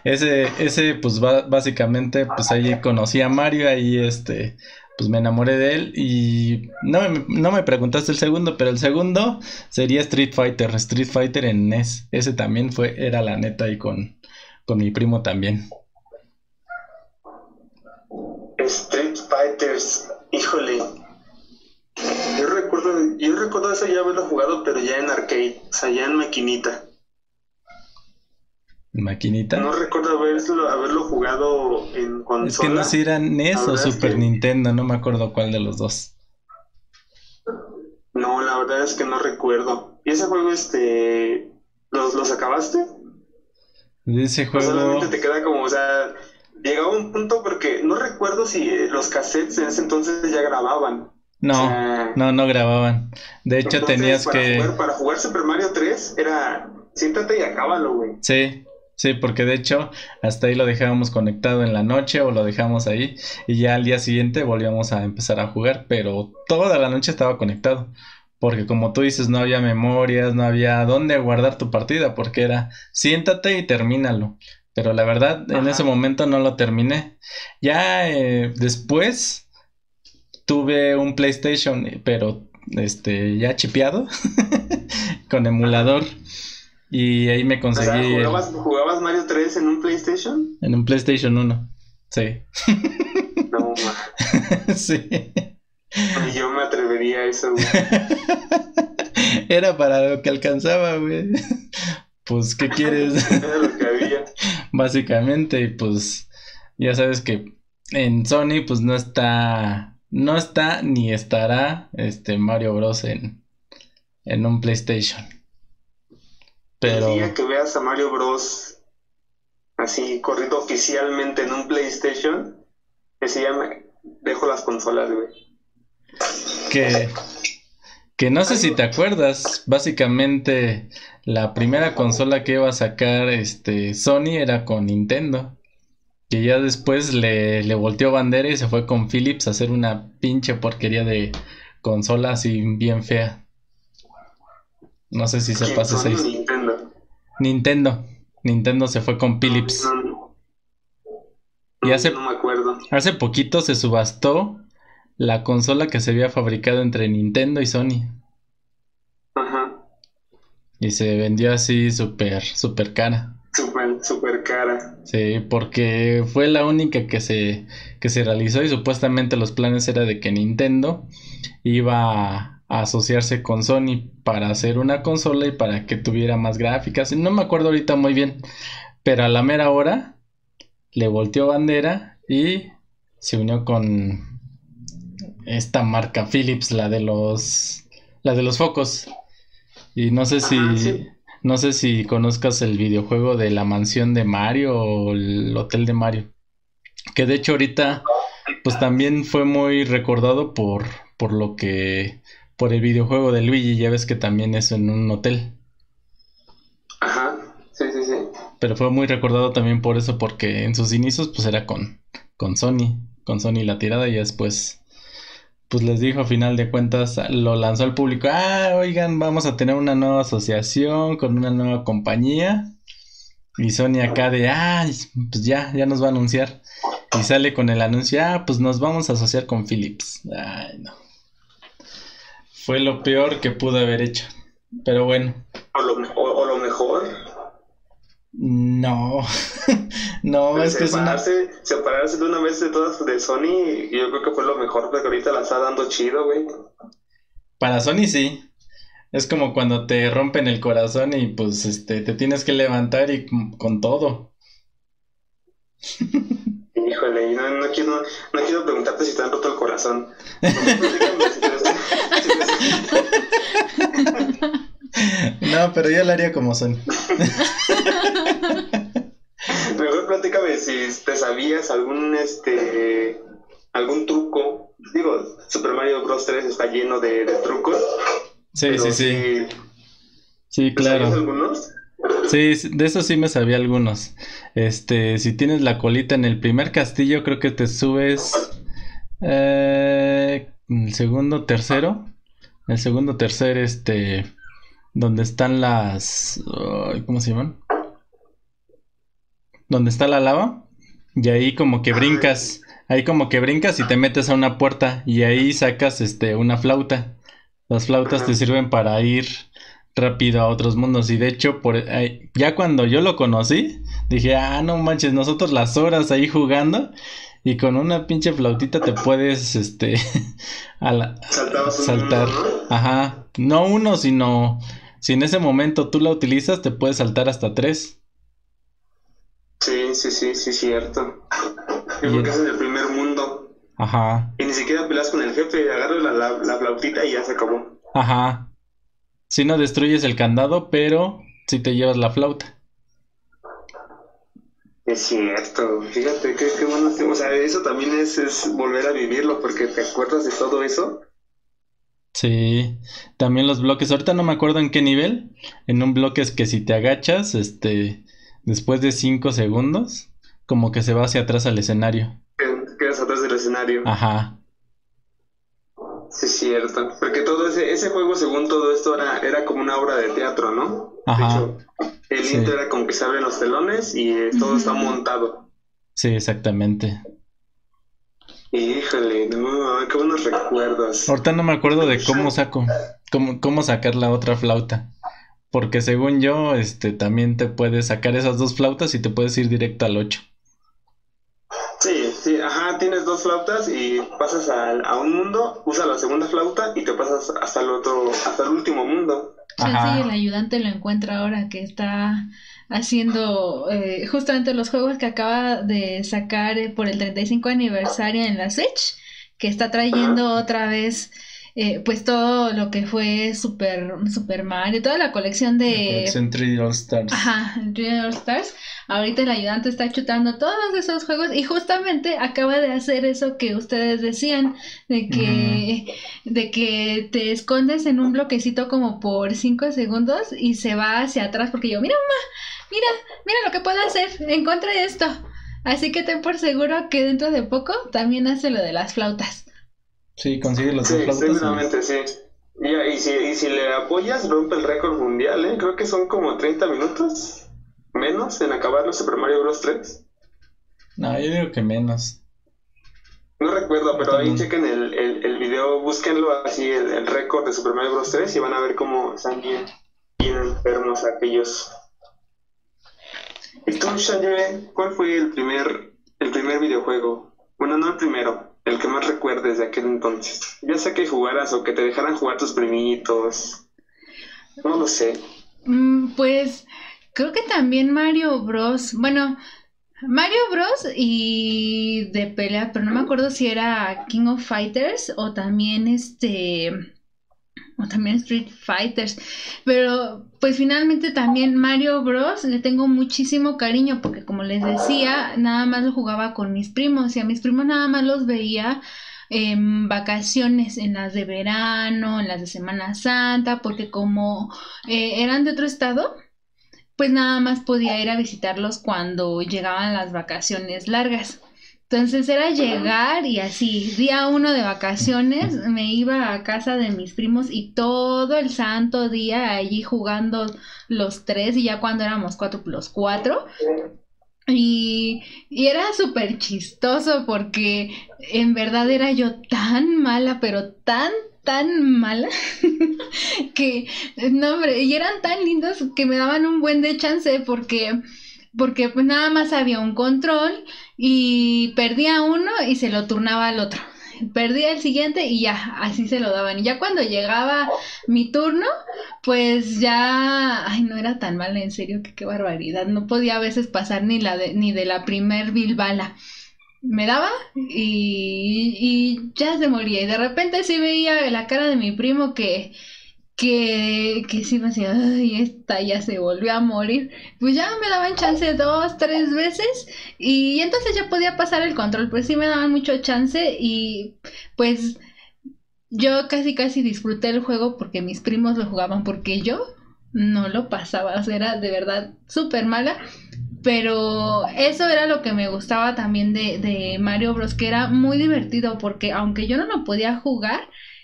ese, ese, pues básicamente, pues ahí conocí a Mario, ahí este, pues me enamoré de él y no, no me preguntaste el segundo, pero el segundo sería Street Fighter, Street Fighter en NES. Ese también fue, era la neta y con, con mi primo también.
Street Fighters, híjole. Yo recuerdo, yo recuerdo eso ya haberlo jugado, pero ya en arcade, o sea, ya en maquinita.
¿Maquinita?
No recuerdo haberlo, haberlo jugado en consola.
Es que no sé si era NES o Super Nintendo, no me acuerdo cuál de los dos.
No, la verdad es que no recuerdo. ¿Y ese juego, este, los, los acabaste?
De ese juego...
solamente te queda como, o sea, llegaba un punto porque no recuerdo si los cassettes en ese entonces ya grababan.
No, no, no grababan. De hecho, tenías que...
para jugar Super Mario 3 era... Siéntate y acábalo, güey.
Sí, Sí, porque de hecho hasta ahí lo dejábamos conectado en la noche o lo dejamos ahí y ya al día siguiente volvíamos a empezar a jugar, pero toda la noche estaba conectado, porque como tú dices no había memorias, no había dónde guardar tu partida, porque era siéntate y termínalo. Pero la verdad en ese momento no lo terminé. Ya eh, después tuve un PlayStation, pero este ya chipeado con emulador. Y ahí me conseguí.
¿jugabas, Mario 3 en un PlayStation?
En un PlayStation 1, sí.
No,
sí.
yo me atrevería a eso, güey.
Era para lo que alcanzaba, güey. Pues, ¿qué quieres?
Era lo que había.
Básicamente, y pues, ya sabes que en Sony, pues no está. No está ni estará este Mario Bros. en, en un PlayStation.
El día que veas a Mario Bros. así corriendo oficialmente en un PlayStation, ese día me dejo las consolas, güey.
Que, que no sé si te acuerdas, básicamente la primera consola que iba a sacar este Sony era con Nintendo. Que ya después le, le volteó bandera y se fue con Philips a hacer una pinche porquería de consola así bien fea. No sé si se pasa esa
Nintendo.
Nintendo. Nintendo se fue con Philips. y hace,
no me acuerdo.
hace poquito se subastó la consola que se había fabricado entre Nintendo y Sony.
Ajá.
Y se vendió así súper, súper cara.
Súper, súper cara.
Sí, porque fue la única que se, que se realizó y supuestamente los planes era de que Nintendo iba asociarse con Sony para hacer una consola y para que tuviera más gráficas. No me acuerdo ahorita muy bien, pero a la mera hora le volteó bandera y se unió con esta marca Philips, la de los la de los focos. Y no sé si no sé si conozcas el videojuego de la mansión de Mario o el hotel de Mario. Que de hecho ahorita pues también fue muy recordado por por lo que por el videojuego de Luigi, ya ves que también es en un hotel.
Ajá, sí, sí, sí.
Pero fue muy recordado también por eso, porque en sus inicios pues era con, con Sony, con Sony la tirada y después pues les dijo a final de cuentas, lo lanzó al público, ah, oigan, vamos a tener una nueva asociación con una nueva compañía. Y Sony acá de, ah, pues ya, ya nos va a anunciar. Y sale con el anuncio, ah, pues nos vamos a asociar con Philips. Ay, no. Fue lo peor que pude haber hecho. Pero bueno.
¿O lo, lo mejor?
No. no, es que es una...
Separarse de una vez de todas de Sony, yo creo que fue lo mejor porque ahorita la está dando chido, güey.
Para Sony sí. Es como cuando te rompen el corazón y pues este te tienes que levantar y con todo.
Híjole, no, no, quiero, no quiero preguntarte si te han roto el corazón.
No, pero yo lo haría como son.
Mejor platícame si te sabías algún este algún truco. Digo, Super Mario Bros. 3 está lleno de, trucos.
Sí, sí, sí. Sí, claro.
algunos?
Sí, de eso sí me sabía algunos. Este, si tienes la colita en el primer castillo, creo que te subes eh, el segundo, tercero. El segundo, tercer, este, donde están las, ¿cómo se llaman? donde está la lava, y ahí como que brincas, ahí como que brincas y te metes a una puerta y ahí sacas este una flauta. Las flautas te sirven para ir rápido a otros mundos. Y de hecho por ya cuando yo lo conocí dije ah no manches nosotros las horas ahí jugando y con una pinche flautita te puedes este a saltar ajá. No uno sino si en ese momento tú la utilizas te puedes saltar hasta tres.
Sí sí sí sí cierto. Creo que es en el primer mundo.
Ajá.
Y ni siquiera peleas con el jefe agarras la, la, la flautita y ya se acabó.
Ajá si no destruyes el candado, pero si te llevas la flauta.
Es cierto, fíjate qué, qué bueno. O sea, eso también es, es volver a vivirlo porque te acuerdas de todo eso.
Sí, también los bloques. Ahorita no me acuerdo en qué nivel. En un bloque es que si te agachas, este, después de 5 segundos, como que se va hacia atrás al escenario.
Quedas atrás del escenario.
Ajá.
Sí, es cierto. Porque todo ese, ese juego, según todo esto, era, era como una obra de teatro, ¿no?
Ajá.
De hecho, el sí. era como que se abren los telones y eh, todo está montado.
Sí, exactamente.
Híjole, no, qué buenos recuerdos.
Ahorita no me acuerdo de cómo saco, cómo, cómo sacar la otra flauta. Porque según yo, este, también te puedes sacar esas dos flautas y te puedes ir directo al 8.
Sí, ajá, tienes dos flautas y pasas a, a, un mundo, usa la segunda flauta y te pasas hasta el otro, hasta el último mundo.
Sí, el ayudante lo encuentra ahora que está haciendo eh, justamente los juegos que acaba de sacar eh, por el 35 aniversario en la Switch, que está trayendo ajá. otra vez eh, pues todo lo que fue Super, Super Mario, toda la colección de... La
colección 3D All Stars.
Ajá, 3D All Stars. Ahorita el ayudante está chutando todos esos juegos y justamente acaba de hacer eso que ustedes decían, de que, uh -huh. de que te escondes en un bloquecito como por 5 segundos y se va hacia atrás porque yo, mira mamá, mira, mira lo que puedo hacer, encontré esto. Así que ten por seguro que dentro de poco también hace lo de las flautas.
Sí, consigue las
sí,
dos flautas.
Seguramente, y... sí. Y, y, si, y si le apoyas, rompe el récord mundial, ¿eh? Creo que son como 30 minutos menos en acabar los Super Mario Bros. 3.
No, yo digo que menos.
No recuerdo, pero ahí chequen el, el, el video, búsquenlo así, el, el récord de Super Mario Bros. 3 y van a ver cómo están bien, bien enfermos aquellos. ¿Y tú, cuál fue el primer, el primer videojuego? Bueno, no el primero, el que más recuerdes de aquel entonces. Ya sea que jugaras o que te dejaran jugar tus primitos. No lo sé.
Mm, pues creo que también Mario Bros. Bueno, Mario Bros. y de pelea, pero no me acuerdo si era King of Fighters o también este o también Street Fighters. Pero pues finalmente también Mario Bros. le tengo muchísimo cariño porque como les decía, nada más lo jugaba con mis primos y a mis primos nada más los veía en vacaciones, en las de verano, en las de Semana Santa, porque como eh, eran de otro estado, pues nada más podía ir a visitarlos cuando llegaban las vacaciones largas. Entonces era llegar y así, día uno de vacaciones, me iba a casa de mis primos y todo el santo día allí jugando los tres y ya cuando éramos cuatro plus cuatro. Y, y era súper chistoso porque en verdad era yo tan mala, pero tan, tan mala que, no hombre, y eran tan lindos que me daban un buen de chance porque porque pues nada más había un control y perdía uno y se lo turnaba al otro. Perdía el siguiente y ya, así se lo daban. Y ya cuando llegaba mi turno, pues ya, ay, no era tan mal, en serio, que qué barbaridad. No podía a veces pasar ni, la de, ni de la primer bilbala. Me daba y, y ya se moría. Y de repente sí veía la cara de mi primo que, que, que sí me decía, ay, esta ya se volvió a morir. Pues ya me daban chance dos, tres veces y entonces ya podía pasar el control, pues sí me daban mucho chance y pues yo casi casi disfruté el juego porque mis primos lo jugaban porque yo no lo pasaba, o sea, era de verdad súper mala. Pero eso era lo que me gustaba también de, de Mario Bros. que era muy divertido porque aunque yo no lo podía jugar,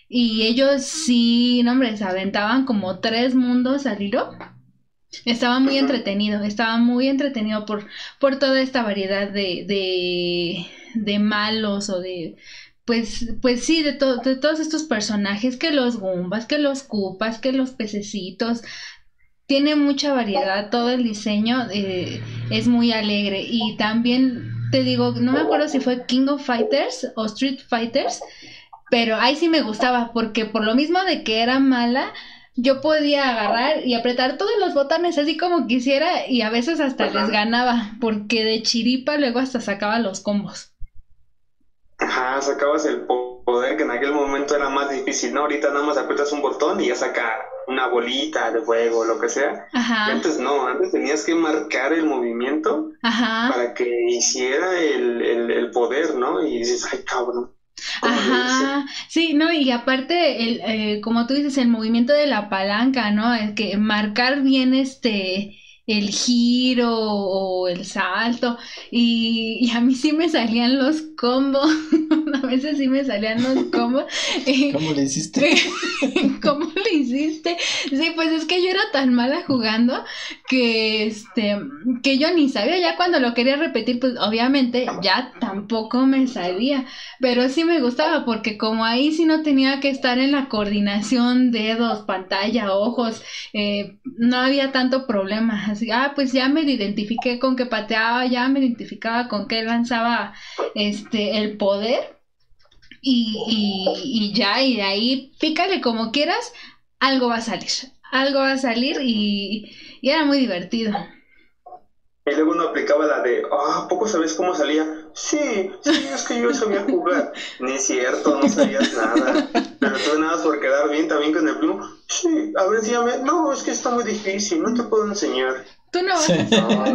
y ellos sí, no hombre, se aventaban como tres mundos al hilo. Estaba muy entretenido, estaba muy entretenido por, por toda esta variedad de, de, de malos o de pues, pues sí, de, de todos estos personajes, que los Gumbas, que los Cupas, que los pececitos, tiene mucha variedad, todo el diseño eh, es muy alegre. Y también te digo, no me acuerdo si fue King of Fighters o Street Fighters, pero ahí sí me gustaba porque por lo mismo de que era mala, yo podía agarrar y apretar todos los botones así como quisiera y a veces hasta les ganaba porque de chiripa luego hasta sacaba los combos.
Ajá, sacabas el poder que en aquel momento era más difícil, ¿no? Ahorita nada más aprietas un botón y ya saca una bolita de fuego, lo que sea. Ajá. antes no, antes tenías que marcar el movimiento para que hiciera el, el, poder, ¿no? Y dices, ay, cabrón.
Ajá, sí, no, y aparte, el, eh, como tú dices, el movimiento de la palanca, ¿no? El que marcar bien este el giro o el salto y, a mí sí me salían los combos, a veces sí me salían los combos.
¿Cómo le hiciste?
¿Cómo le hiciste? Sí, pues es que yo era tan mala jugando que este que yo ni sabía ya cuando lo quería repetir, pues obviamente ya tampoco me salía, pero sí me gustaba porque como ahí sí no tenía que estar en la coordinación dedos, pantalla, ojos, eh, no había tanto problema ah, pues ya me identifiqué con que pateaba, ya me identificaba con que lanzaba este el poder. Y, ya, y de ahí pícale como quieras, algo va a salir. Algo va a salir y, y era muy divertido.
Y luego uno aplicaba la de, ah, ¿poco sabes cómo salía? Sí, sí, es que yo sabía jugar. Ni es cierto, no sabías nada. Pero tú nada por quedar bien también con el primo. Sí, a ver, dígame, no, es que está muy difícil, no te puedo enseñar.
Tú no vas a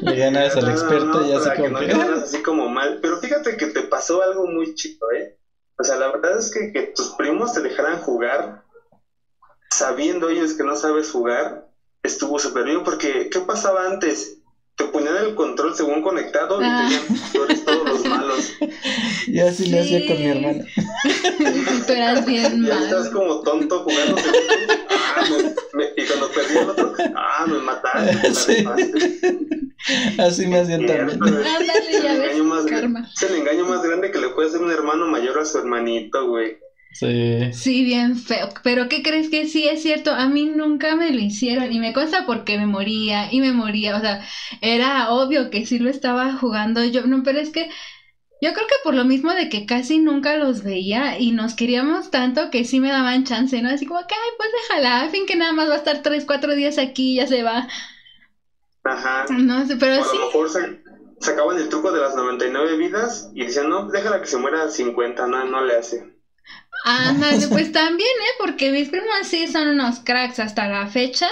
Le ganas al experto y así como
que... así como mal. Pero fíjate que te pasó algo muy chido, ¿eh? O sea, la verdad es que, que tus primos te dejaran jugar sabiendo ellos que no sabes jugar, estuvo súper bien porque ¿qué pasaba antes? Te ponían el control según conectado y ah. tenían todos los malos.
Y así lo hacía con mi hermana.
Tú eras bien
malo. estás como tonto jugando. Ah, y cuando perdí el otro, ah, me mataste. Sí.
Así me hacían también.
Es el, engaño más, es el engaño más grande que le puede hacer un hermano mayor a su hermanito, güey.
Sí.
Sí, bien feo. Pero ¿qué crees que sí es cierto? A mí nunca me lo hicieron y me consta porque me moría y me moría. O sea, era obvio que sí lo estaba jugando yo. No, pero es que yo creo que por lo mismo de que casi nunca los veía y nos queríamos tanto que sí me daban chance, ¿no? Así como que, ay, pues déjala, a fin que nada más va a estar tres, cuatro días aquí y ya se va.
Ajá.
No sé, pero sí.
A lo mejor sacaban el truco de las 99 vidas y decían, no, déjala que se muera a 50, no, no le hace.
Ándale, pues también, ¿eh? Porque mis primos sí son unos cracks hasta la fecha.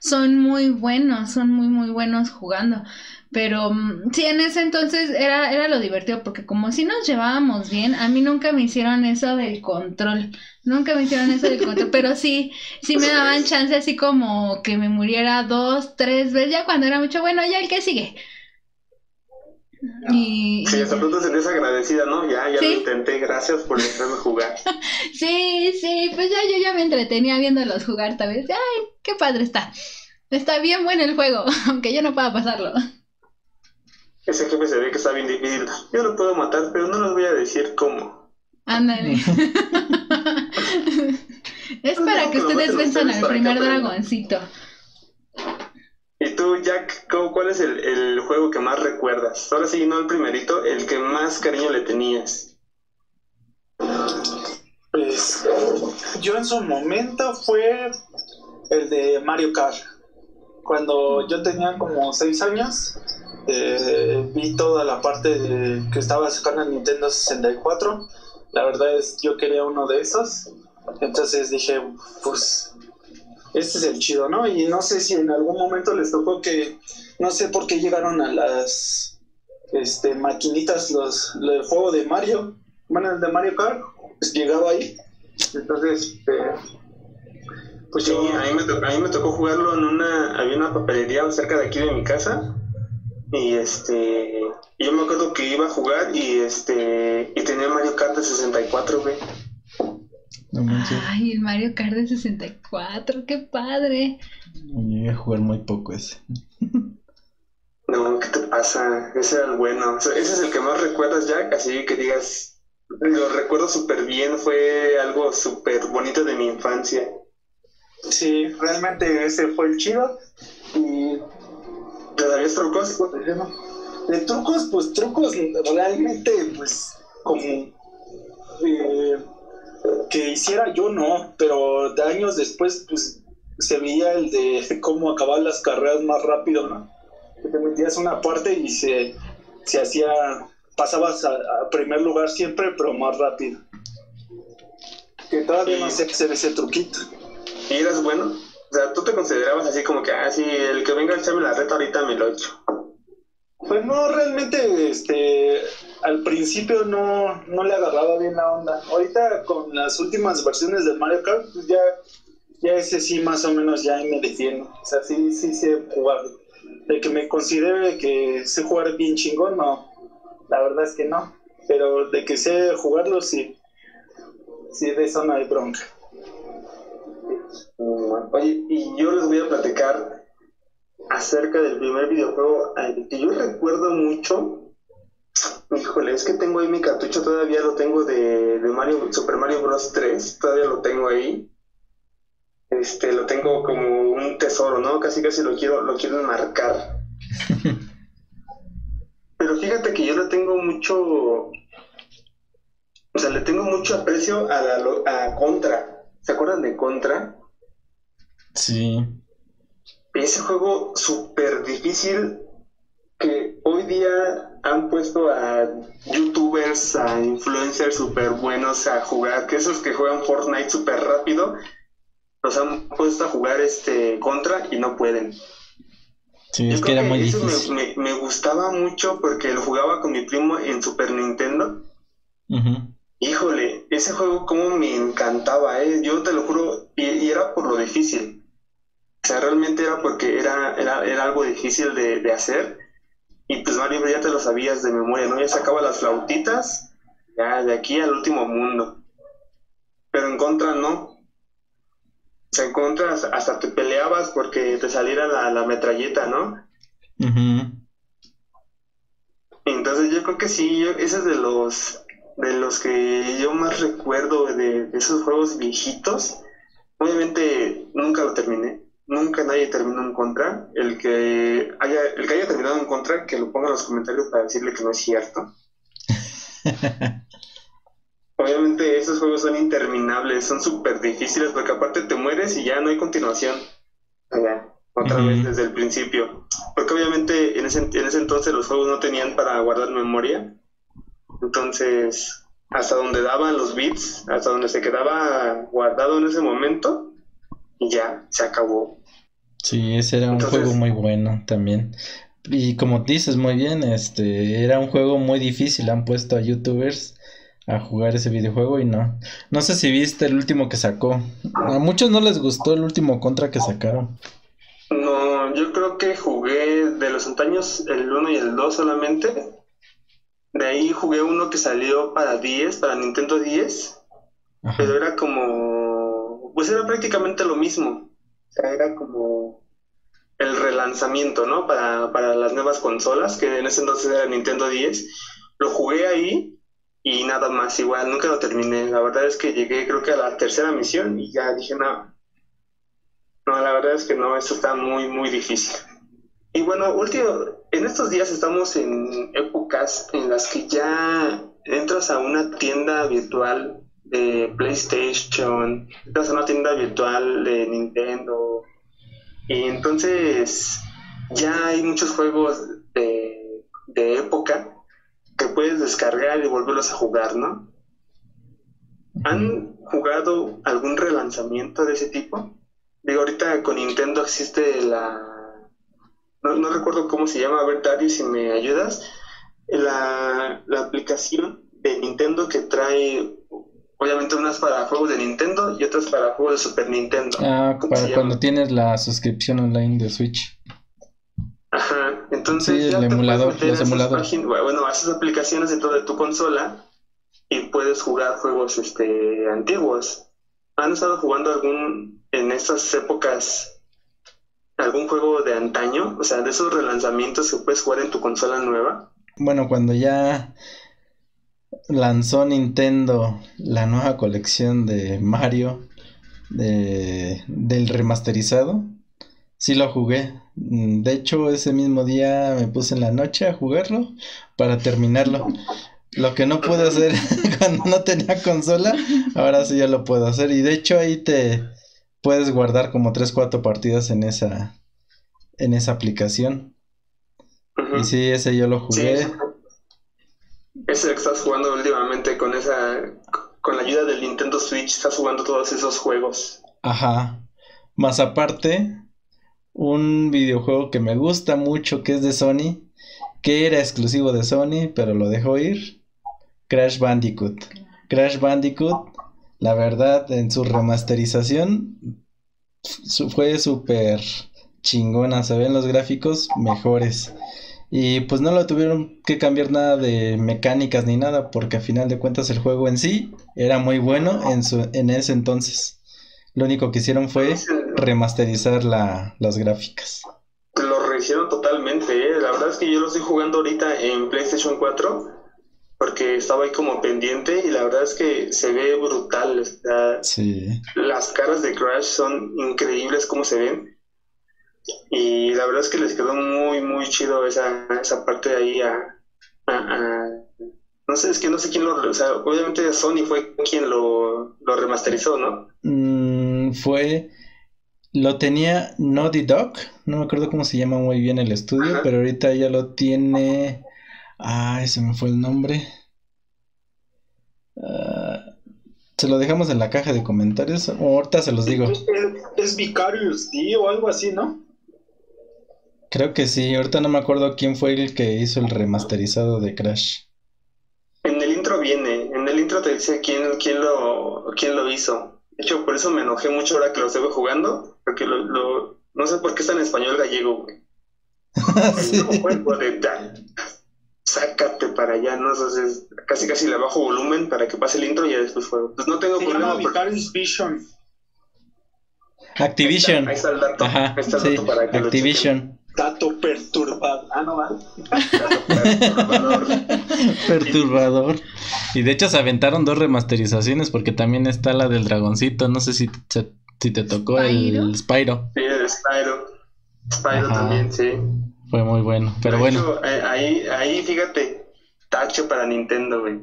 Son muy buenos, son muy, muy buenos jugando. Pero mm, sí, en ese entonces era, era lo divertido, porque como si nos llevábamos bien, a mí nunca me hicieron eso del control. Nunca me hicieron eso del control, pero sí, sí me daban chance así como que me muriera dos, tres veces, ya cuando era mucho, bueno, ya el que sigue.
Y, sí, hasta pronto se agradecida, ¿no? Ya, ya lo intenté, gracias por dejarme jugar.
sí, sí, pues ya yo ya me entretenía viéndolos jugar tal vez. Ay, qué padre está. Está bien bueno el juego, aunque yo no pueda pasarlo.
Ese jefe se ve que está bien difícil. Yo lo puedo matar, pero no les voy a decir cómo.
Ándale. es para que ustedes venzan al primer dragoncito.
¿Y tú, Jack, cuál es el, juego que más recuerdas? Ahora sí, no el primerito, el que más cariño le tenías.
Pues yo en su momento fue el de Mario Kart. Cuando yo tenía como 6 años, eh, vi toda la parte que estaba sacando el Nintendo 64. La verdad es que yo quería uno de esos. Entonces dije, pues este es el chido, ¿no? Y no sé si en algún momento les tocó que, no sé por qué llegaron a las este, maquinitas, los, el juego de Mario, bueno, el de Mario Kart, pues llegaba ahí. Entonces, este,
pues sí, a, mí me tocó, a mí me tocó jugarlo en una, había una papelería cerca de aquí de mi casa. Y este, yo me acuerdo que iba a jugar y este, y tenía Mario Kart de 64, güey.
No manches.
Ay, el Mario Kart de 64, qué padre.
Llegué a jugar muy poco ese.
No, ¿qué te pasa? Ese era el bueno. O sea, ese es el que más recuerdas, Jack. Así que digas, lo recuerdo súper bien. Fue algo súper bonito de mi infancia.
Sí, realmente ese fue el chido. Y
¿Te sabías trucos?
de trucos, pues trucos realmente, pues como eh, que hiciera yo no, pero de años después, pues se veía el de cómo acabar las carreras más rápido, ¿no? Que te metías una parte y se, se hacía, pasabas a, a primer lugar siempre, pero más rápido. Que todavía no sé hacer ese truquito.
¿Y eras bueno? O sea, tú te considerabas así como que, ah, sí, el que venga a echarme la reta ahorita me lo echo.
Pues no, realmente, este, al principio no, no le agarraba bien la onda. Ahorita con las últimas versiones de Mario Kart, pues ya, ya ese sí más o menos ya me defiendo. O sea, sí, sí sé jugar. De que me considere que sé jugar bien chingón, no. La verdad es que no. Pero de que sé jugarlo, sí. Sí, de eso no hay bronca.
Mm, Oye, y yo les voy a platicar acerca del primer videojuego al que yo recuerdo mucho. Híjole, es que tengo ahí mi cartucho, todavía lo tengo de, de Mario, Super Mario Bros. 3, todavía lo tengo ahí. Este, lo tengo como un tesoro, ¿no? Casi casi lo quiero, lo quiero enmarcar. Pero fíjate que yo le tengo mucho, o sea, le tengo mucho aprecio a la a Contra. ¿Se acuerdan de Contra?
Sí.
Ese juego súper difícil que hoy día han puesto a youtubers, a influencers súper buenos a jugar, que esos que juegan Fortnite súper rápido, los han puesto a jugar este contra y no pueden.
Sí,
Yo
es que era muy
eso
difícil.
Me, me gustaba mucho porque lo jugaba con mi primo en Super Nintendo. Híjole, ese juego como me encantaba, ¿eh? Yo te lo juro, y, y era por lo difícil. O sea, realmente era porque era, era, era algo difícil de, de hacer. Y pues Mario ya te lo sabías de memoria, ¿no? Ya sacaba las flautitas, ya de aquí al último mundo. Pero en contra no. O sea, en contra hasta te peleabas porque te saliera la, la metralleta, ¿no? Entonces yo creo que sí, yo, ese es de los de los que yo más recuerdo de, de esos juegos viejitos. Obviamente nunca lo terminé, nunca nadie terminó en contra. El que haya, el que haya terminado en contra, que lo ponga en los comentarios para decirle que no es cierto. Obviamente esos juegos son interminables, son súper difíciles porque aparte te mueres y ya no hay continuación. Ya, otra vez desde el principio. Porque obviamente en ese, en ese entonces los juegos no tenían para guardar memoria. Entonces, hasta donde daban los bits, hasta donde se quedaba guardado en ese momento, y ya, se acabó.
Sí, ese era un
Entonces-
juego muy bueno también. Y como dices muy bien, este era un juego muy difícil. Han puesto a youtubers a jugar ese videojuego y no. No sé si viste el último que sacó. A muchos no les gustó el último contra que sacaron.
No, yo creo que jugué de los antaños el 1 y el 2 solamente. De ahí jugué uno que salió para 10, para Nintendo 10,
Ajá.
pero era como, pues era prácticamente lo mismo. O sea, era como el relanzamiento, ¿no? Para, para las nuevas consolas, que en ese entonces era Nintendo 10. Lo jugué ahí y nada más, igual, nunca lo terminé. La verdad es que llegué creo que a la tercera misión y ya dije, no, no, la verdad es que no, esto está muy, muy difícil. Y bueno, último, en estos días estamos en épocas en las que ya entras a una tienda virtual de PlayStation, entras a una tienda virtual de Nintendo, y entonces ya hay muchos juegos de, de época que puedes descargar y volverlos a jugar, ¿no? ¿Han jugado algún relanzamiento de ese tipo? Digo, ahorita con Nintendo existe la... No, no recuerdo cómo se llama, a ver, Dario, si me ayudas. La, la aplicación de Nintendo que trae, obviamente, unas para juegos de Nintendo y otras para juegos de Super Nintendo.
Ah,
¿Cómo se
para cuando tienes la suscripción online de Switch.
Ajá, entonces
Sí, el
puedes
emulador,
meter
los
bueno, esas aplicaciones dentro de tu consola y puedes jugar juegos este antiguos. ¿Han estado jugando algún, en estas épocas, algún juego de antaño? O sea, de esos relanzamientos que puedes jugar en tu consola nueva.
Bueno, cuando ya lanzó Nintendo la nueva colección de Mario de, del remasterizado, sí lo jugué. De hecho, ese mismo día me puse en la noche a jugarlo para terminarlo. Lo que no pude hacer cuando no tenía consola, ahora sí ya lo puedo hacer. Y de hecho ahí te puedes guardar como 3, 4 partidas en esa, en esa aplicación. Y sí, ese yo lo jugué.
Ese que estás jugando últimamente con esa, con la ayuda del Nintendo Switch, estás jugando todos esos juegos.
Ajá. Más aparte, un videojuego que me gusta mucho, que es de Sony, que era exclusivo de Sony, pero lo dejó ir. Crash Bandicoot. Crash Bandicoot, la verdad, en su remasterización fue súper chingona. Se ven los gráficos mejores. Y pues no lo tuvieron que cambiar nada de mecánicas ni nada, porque a final de cuentas el juego en sí era muy bueno en su, en ese entonces. Lo único que hicieron fue remasterizar la, las gráficas.
Lo rehicieron totalmente, ¿eh? La verdad es que yo lo estoy jugando ahorita en PlayStation 4 porque estaba ahí como pendiente y la verdad es que se ve brutal. o sea,
Sí.
las caras de Crash son increíbles como se ven. Y la verdad es que les quedó muy, muy chido esa, esa parte de ahí a, a- a- No sé, es que no sé quién lo... O sea, obviamente Sony fue quien lo, lo remasterizó, ¿no?
Mm, fue. Lo tenía Naughty Dog. No me acuerdo cómo se llama muy bien el estudio,
Ajá.
pero ahorita ya lo tiene. Ay, se me fue el nombre. Ah, se lo dejamos en la caja de comentarios. O ahorita se los digo.
Es, es Vicarious D o algo así, ¿no?
Creo que sí. Ahorita no me acuerdo quién fue el que hizo el remasterizado de Crash.
En el intro viene, en el intro te dice quién, quién, lo, quién lo hizo. De hecho, por eso me enojé mucho ahora que lo estuve jugando, porque lo, lo- no sé por qué está en español gallego, güey.
Sí.
El nuevo juego de tal. Sácate para allá, ¿no? Entonces, casi casi le bajo volumen para que pase el intro y ya después juego. Pues no tengo
Se
problema
llama
porque
Vision.
Activision.
ahí está el dato,
Ajá,
ahí está el
sí.
dato para que lo
Activision.
Dato perturbado. Ah, no, va.
chequen.
Perturbador. Y de hecho se aventaron dos remasterizaciones porque también está la del dragoncito. No sé si, te- si te tocó
¿Spyro?
el Spyro.
Sí, el Spyro. Spyro
Ajá.
también, sí.
Fue muy bueno. Pero
De
bueno,
hecho, eh, ahí, ahí, fíjate, tacho para Nintendo, güey.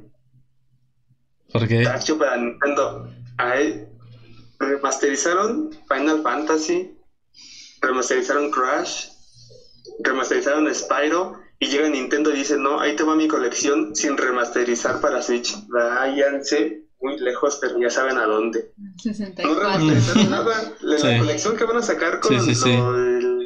porque
Tacho para Nintendo. Ahí remasterizaron Final Fantasy, remasterizaron Crash, remasterizaron Spyro y llega Nintendo y dice, no, ahí te va mi colección sin remasterizar para Switch. Váyanse muy lejos, pero ya saben a dónde. No
64.
remasterizaron nada. La, la
Sí.
colección que van a sacar con
Sí, sí, sí.
lo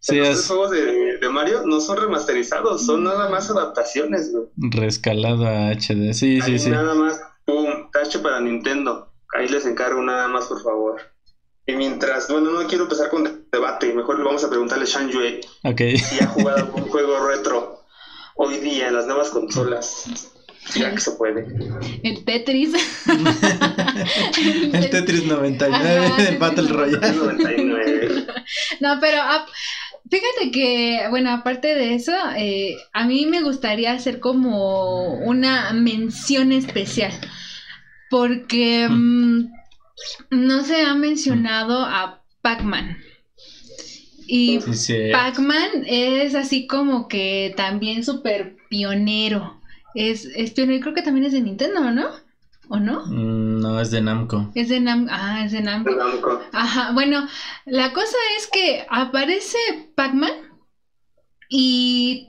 sí
los
es
juegos de, de Mario no son remasterizados, son nada más adaptaciones, güey.
rescalado a HD. Sí, sí,
Ahí
sí.
Nada más, pum, tacho para Nintendo. Ahí les encargo nada más, por favor. Y mientras, bueno, no quiero empezar con de- debate, mejor le vamos a preguntarle a Shan Yue si ha jugado algún juego retro hoy día en las nuevas consolas. Ya que se puede.
El Tetris.
el Tetris 99,
Ajá,
el Battle Royale.
99.
No, pero ah, fíjate que, bueno, aparte de eso, eh, a mí me gustaría hacer como una mención especial. Porque mm, no se ha mencionado a Pac-Man. Y
Sí, sí.
Pac-Man es así como que también súper pionero. Es, es pionero, creo que también es de Nintendo, ¿no? ¿O no?
Mm, No, es de Namco.
Es de Nam... Ah, es de Namco.
Namco.
Ajá, bueno, la cosa es que aparece Pac-Man y,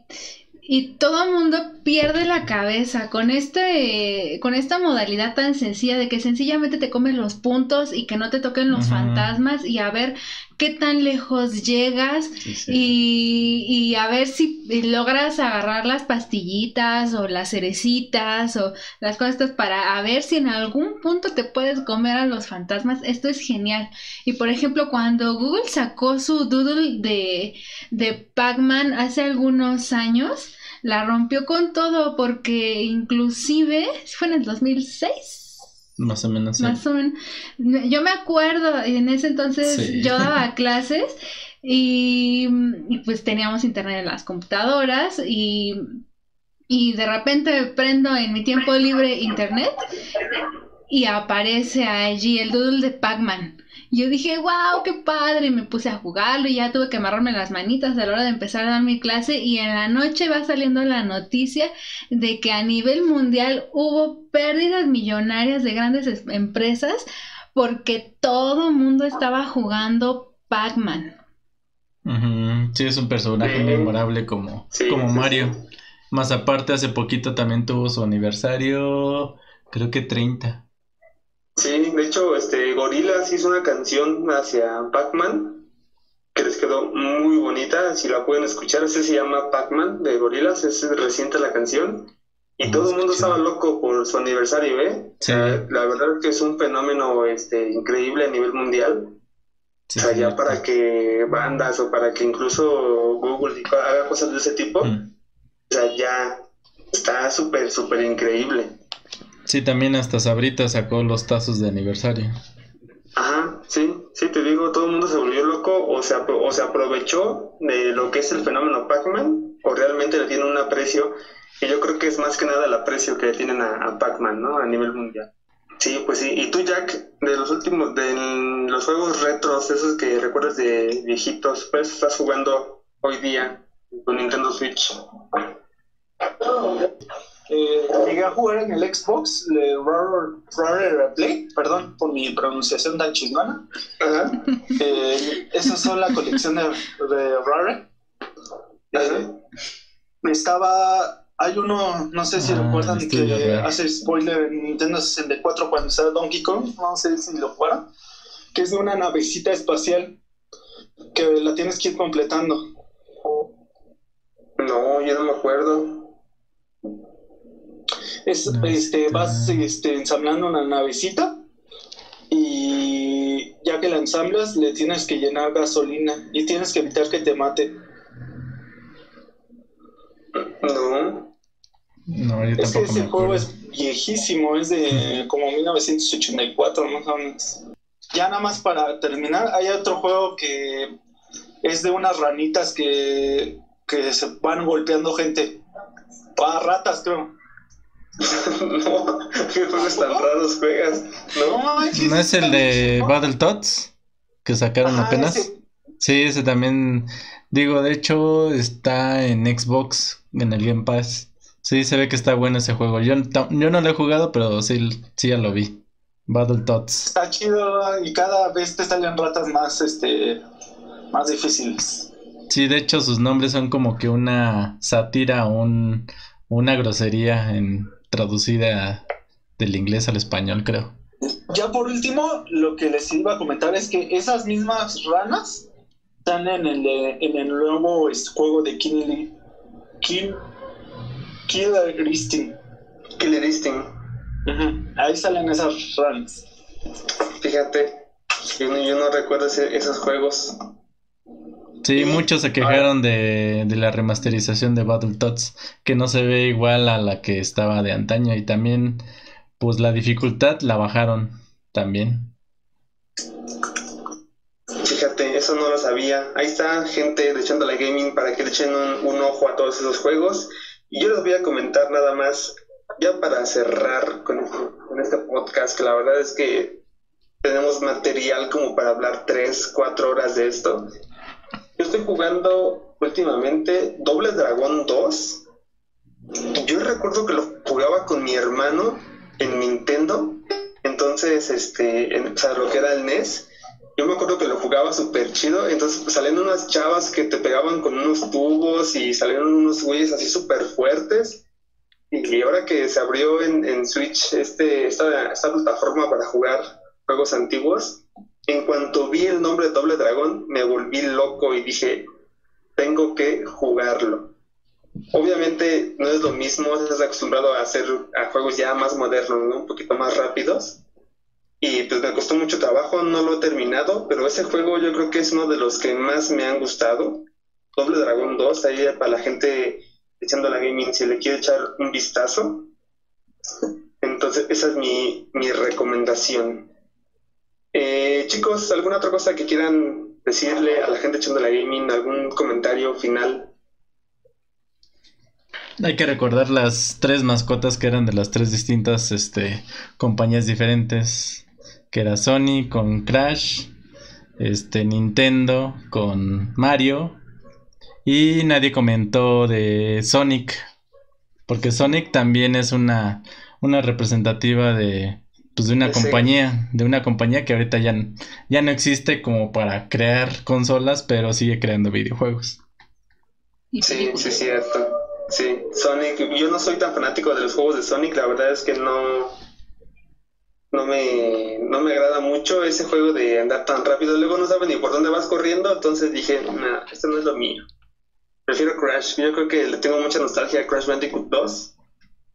y todo el mundo pierde la cabeza con este, con esta modalidad tan sencilla de que sencillamente te comes los puntos y que no te toquen los fantasmas y a ver qué tan lejos llegas
Sí, sí.
y, y a ver si logras agarrar las pastillitas o las cerecitas o las cosas estas para a ver si en algún punto te puedes comer a los fantasmas. Esto es genial. Y por ejemplo, cuando Google sacó su doodle de, de Pac-Man hace algunos años, la rompió con todo porque inclusive fue en el 2006.
Más o menos. sí.
Más o menos. Yo me acuerdo, en ese entonces
Sí.
yo daba clases y, y pues teníamos internet en las computadoras y, y de repente prendo en mi tiempo libre internet y aparece allí el doodle de Pac-Man. Yo dije, wow, qué padre, y me puse a jugarlo y ya tuve que amarrarme las manitas a la hora de empezar a dar mi clase y en la noche va saliendo la noticia de que a nivel mundial hubo pérdidas millonarias de grandes es- empresas porque todo el mundo estaba jugando Pac-Man.
Sí, es un personaje
Sí.
memorable como,
Sí,
como
sí,
Mario.
sí.
Más aparte, hace poquito también tuvo su aniversario, creo que 30.
Sí, de hecho, este Gorillaz hizo una canción hacia Pac-Man que les quedó muy bonita. Si la pueden escuchar, ese se llama Pac-Man de Gorillaz, es reciente la canción. Y
No,
todo el mundo estaba loco por su aniversario, ¿eh?
Sí.
Sea, la verdad es que es un fenómeno este, increíble a nivel mundial.
Sí,
o sea, ya para que bandas o para que incluso Google haga cosas de ese tipo,
Mm.
o sea, ya está súper, súper increíble.
Sí, también hasta Sabrita sacó los tazos de aniversario.
Ajá, sí, sí, te digo, todo el mundo se volvió loco o se, o se aprovechó de lo que es el fenómeno Pac-Man o realmente le tiene un aprecio y yo creo que es más que nada el aprecio que le tienen a, a Pac-Man, ¿no? A nivel mundial. Sí, pues sí. ¿Y tú, Jack, de los últimos, de los juegos retros, esos que recuerdas de viejitos, pues estás jugando hoy día con Nintendo Switch?
Eh, llegué a jugar en el Xbox, el Rare, Rare Play, perdón por mi pronunciación tan chingona.
Ajá.
Eh, esas son la colección de, de Rare. Eh, estaba. Hay uno, no sé si
Ah,
recuerdan,
estudio
que hace spoiler en Nintendo 64 cuando estaba Donkey Kong. No sé si lo jugaron. Que es de una navecita espacial que la tienes que ir completando.
No, yo no me acuerdo.
Es,
No,
este,
está-
vas este, ensamblando una navecita y ya que la ensamblas le tienes que llenar gasolina y tienes que evitar que te mate.
No.
No, yo
Es que ese
me
juego es viejísimo, es de como 1984 más o menos. Ya nada más para terminar, hay otro juego que es de unas ranitas que, que se van golpeando gente. Ah, ratas creo.
no, qué juegos tan raros juegas. No.
¿No es el de. Battletoads? Que sacaron
Ajá,
apenas.
ese.
Sí, ese también. Digo, de hecho, está en Xbox, en el Game Pass. Sí, se ve que está bueno ese juego. Yo, yo no lo he jugado, pero sí, sí ya lo vi. Battletoads.
Está chido y cada vez te salen ratas más, este, más difíciles.
Sí, de hecho, sus nombres son como que una sátira, un, una grosería en traducida del inglés al español, creo.
Ya por último, lo que les iba a comentar es que esas mismas ranas están en el, en el nuevo este, juego de Kill, Kill, Killer Instinct.
Killer Instinct.
Ahí salen esas ranas.
Fíjate, yo no, yo no recuerdo ese- esos juegos.
Sí, muchos se quejaron de, de la remasterización de Battletoads, que no se ve igual a la que estaba de antaño y también, pues la dificultad la bajaron también.
Fíjate, eso no lo sabía. Ahí está gente de Echándole Gaming para que le echen un, un ojo a todos esos juegos. Y yo les voy a comentar nada más, ya para cerrar con este, con este podcast, que la verdad es que tenemos material como para hablar 3, 4 horas de esto. Yo estoy jugando últimamente Doble Dragón 2. Yo recuerdo que lo jugaba con mi hermano en Nintendo. Entonces, este, en- o sea, lo que era el NES. Yo me acuerdo que lo jugaba súper chido, entonces salían unas chavas que te pegaban con unos tubos y salieron unos güeyes así súper fuertes. Y ahora que se abrió en, en Switch este, esta, esta plataforma para jugar juegos antiguos, en cuanto vi el nombre de Doble Dragón, me volví loco y dije, tengo que jugarlo. Obviamente no es lo mismo, estás acostumbrado a hacer a juegos ya más modernos, ¿no? un poquito más rápidos. Y pues me costó mucho trabajo, no lo he terminado, pero ese juego yo creo que es uno de los que más me han gustado. Doble Dragón 2, ahí para la gente echando la gaming si le quiere echar un vistazo. Entonces, esa es mi, mi recomendación. Eh, chicos, ¿alguna otra cosa que quieran decirle a la gente echando la gaming? ¿Algún comentario final?
Hay que recordar las tres mascotas que eran de las tres distintas este, compañías diferentes. Que era Sony con Crash, este, Nintendo con Mario. Y nadie comentó de Sonic. Porque Sonic también es una, una representativa de, pues de una compañía, de una compañía que ahorita ya, ya no existe como para crear consolas, pero sigue creando videojuegos.
Sí, sí, es cierto. Sí, Sonic, yo no soy tan fanático de los juegos de Sonic, la verdad es que no no me no me agrada mucho ese juego de andar tan rápido, luego no sabes ni por dónde vas corriendo, entonces dije, nah, esto no es lo mío. Prefiero Crash, yo creo que le tengo mucha nostalgia a Crash Bandicoot 2,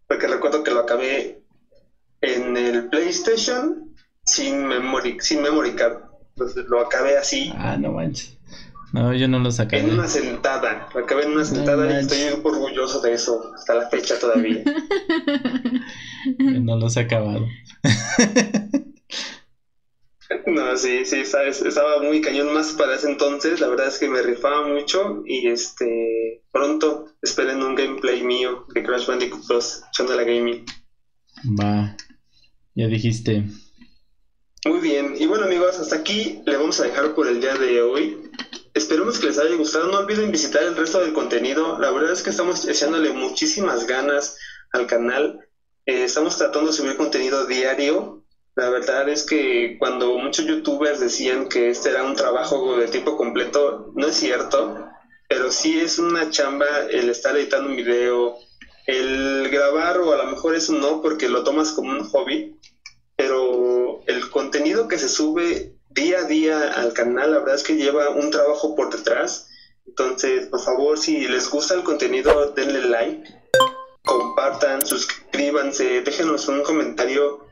porque recuerdo que lo acabé en el PlayStation sin memory, sin memory card. Entonces lo acabé así.
Ah, no manches. No, yo no lo saqué.
En una sentada. Lo acabé en una sentada y estoy orgulloso de eso hasta la fecha todavía.
no lo he acabado.
no, sí, sí, sabes, estaba muy cañón más para ese entonces. La verdad es que me rifaba mucho y este pronto esperen un gameplay mío de Crash Bandicoot 2 echando la gaming.
Va. Ya dijiste.
Muy bien, y bueno amigos, hasta aquí le vamos a dejar por el día de hoy. Esperemos que les haya gustado. No olviden visitar el resto del contenido. La verdad es que estamos echándole muchísimas ganas al canal. Eh, estamos tratando de subir contenido diario. La verdad es que cuando muchos youtubers decían que este era un trabajo de tiempo completo, no es cierto, pero sí es una chamba el estar editando un video, el grabar o a lo mejor eso no porque lo tomas como un hobby, pero el contenido que se sube día a día al canal, la verdad es que lleva un trabajo por detrás. Entonces, por favor, si les gusta el contenido, denle like, compartan, suscríbanse, déjenos un comentario,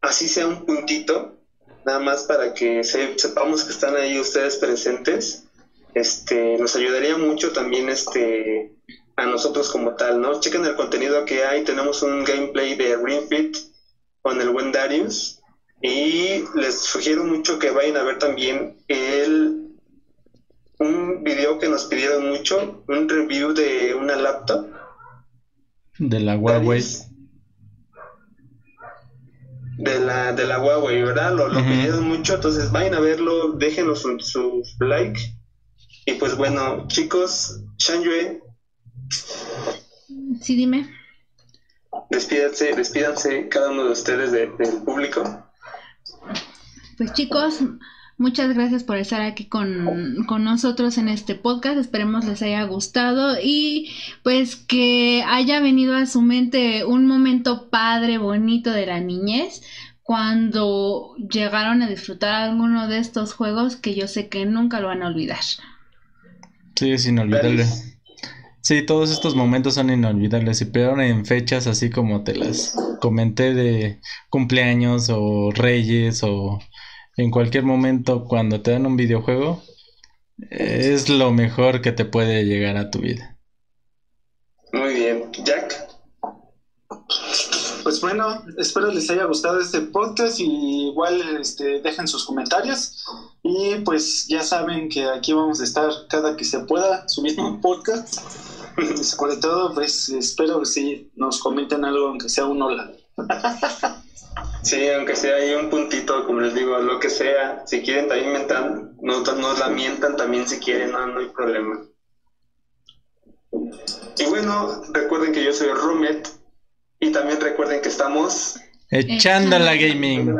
así sea un puntito, nada más para que sepamos que están ahí ustedes presentes. Este, nos ayudaría mucho también este a nosotros como tal, ¿no? Chequen el contenido que hay, tenemos un gameplay de Ring Fit con el buen Darius y les sugiero mucho que vayan a ver también el un video que nos pidieron mucho, un review de una laptop
de la Huawei.
De la, de la Huawei, ¿verdad? Lo, pidieron mucho, entonces vayan a verlo, déjenos su, like. Y pues bueno, chicos, Shanjue
Sí, dime.
Despídanse, despídanse cada uno de ustedes del público.
Pues chicos, muchas gracias por estar aquí con, con, nosotros en este podcast. Esperemos les haya gustado y pues que haya venido a su mente un momento padre, bonito de la niñez cuando llegaron a disfrutar alguno de estos juegos que yo sé que nunca lo van a olvidar.
Sí, es inolvidable. Sí, todos estos momentos son inolvidables. Y peor en fechas así como te las comenté de cumpleaños o reyes o en cualquier momento cuando te dan un videojuego es lo mejor que te puede llegar a tu vida.
Muy bien, Jack.
Pues bueno, espero les haya gustado este podcast. Y igual este, dejen sus comentarios. Y pues ya saben que aquí vamos a estar cada que se pueda subiendo un podcast sobre todo, pues espero que sí nos comenten algo, aunque sea un hola.
Sí, aunque sea ahí un puntito, como les digo, lo que sea. Si quieren también mentan, nos, nos la mientan también si quieren, no, no hay problema. Y bueno, recuerden que yo soy Rumet y también recuerden que estamos
echando la gaming.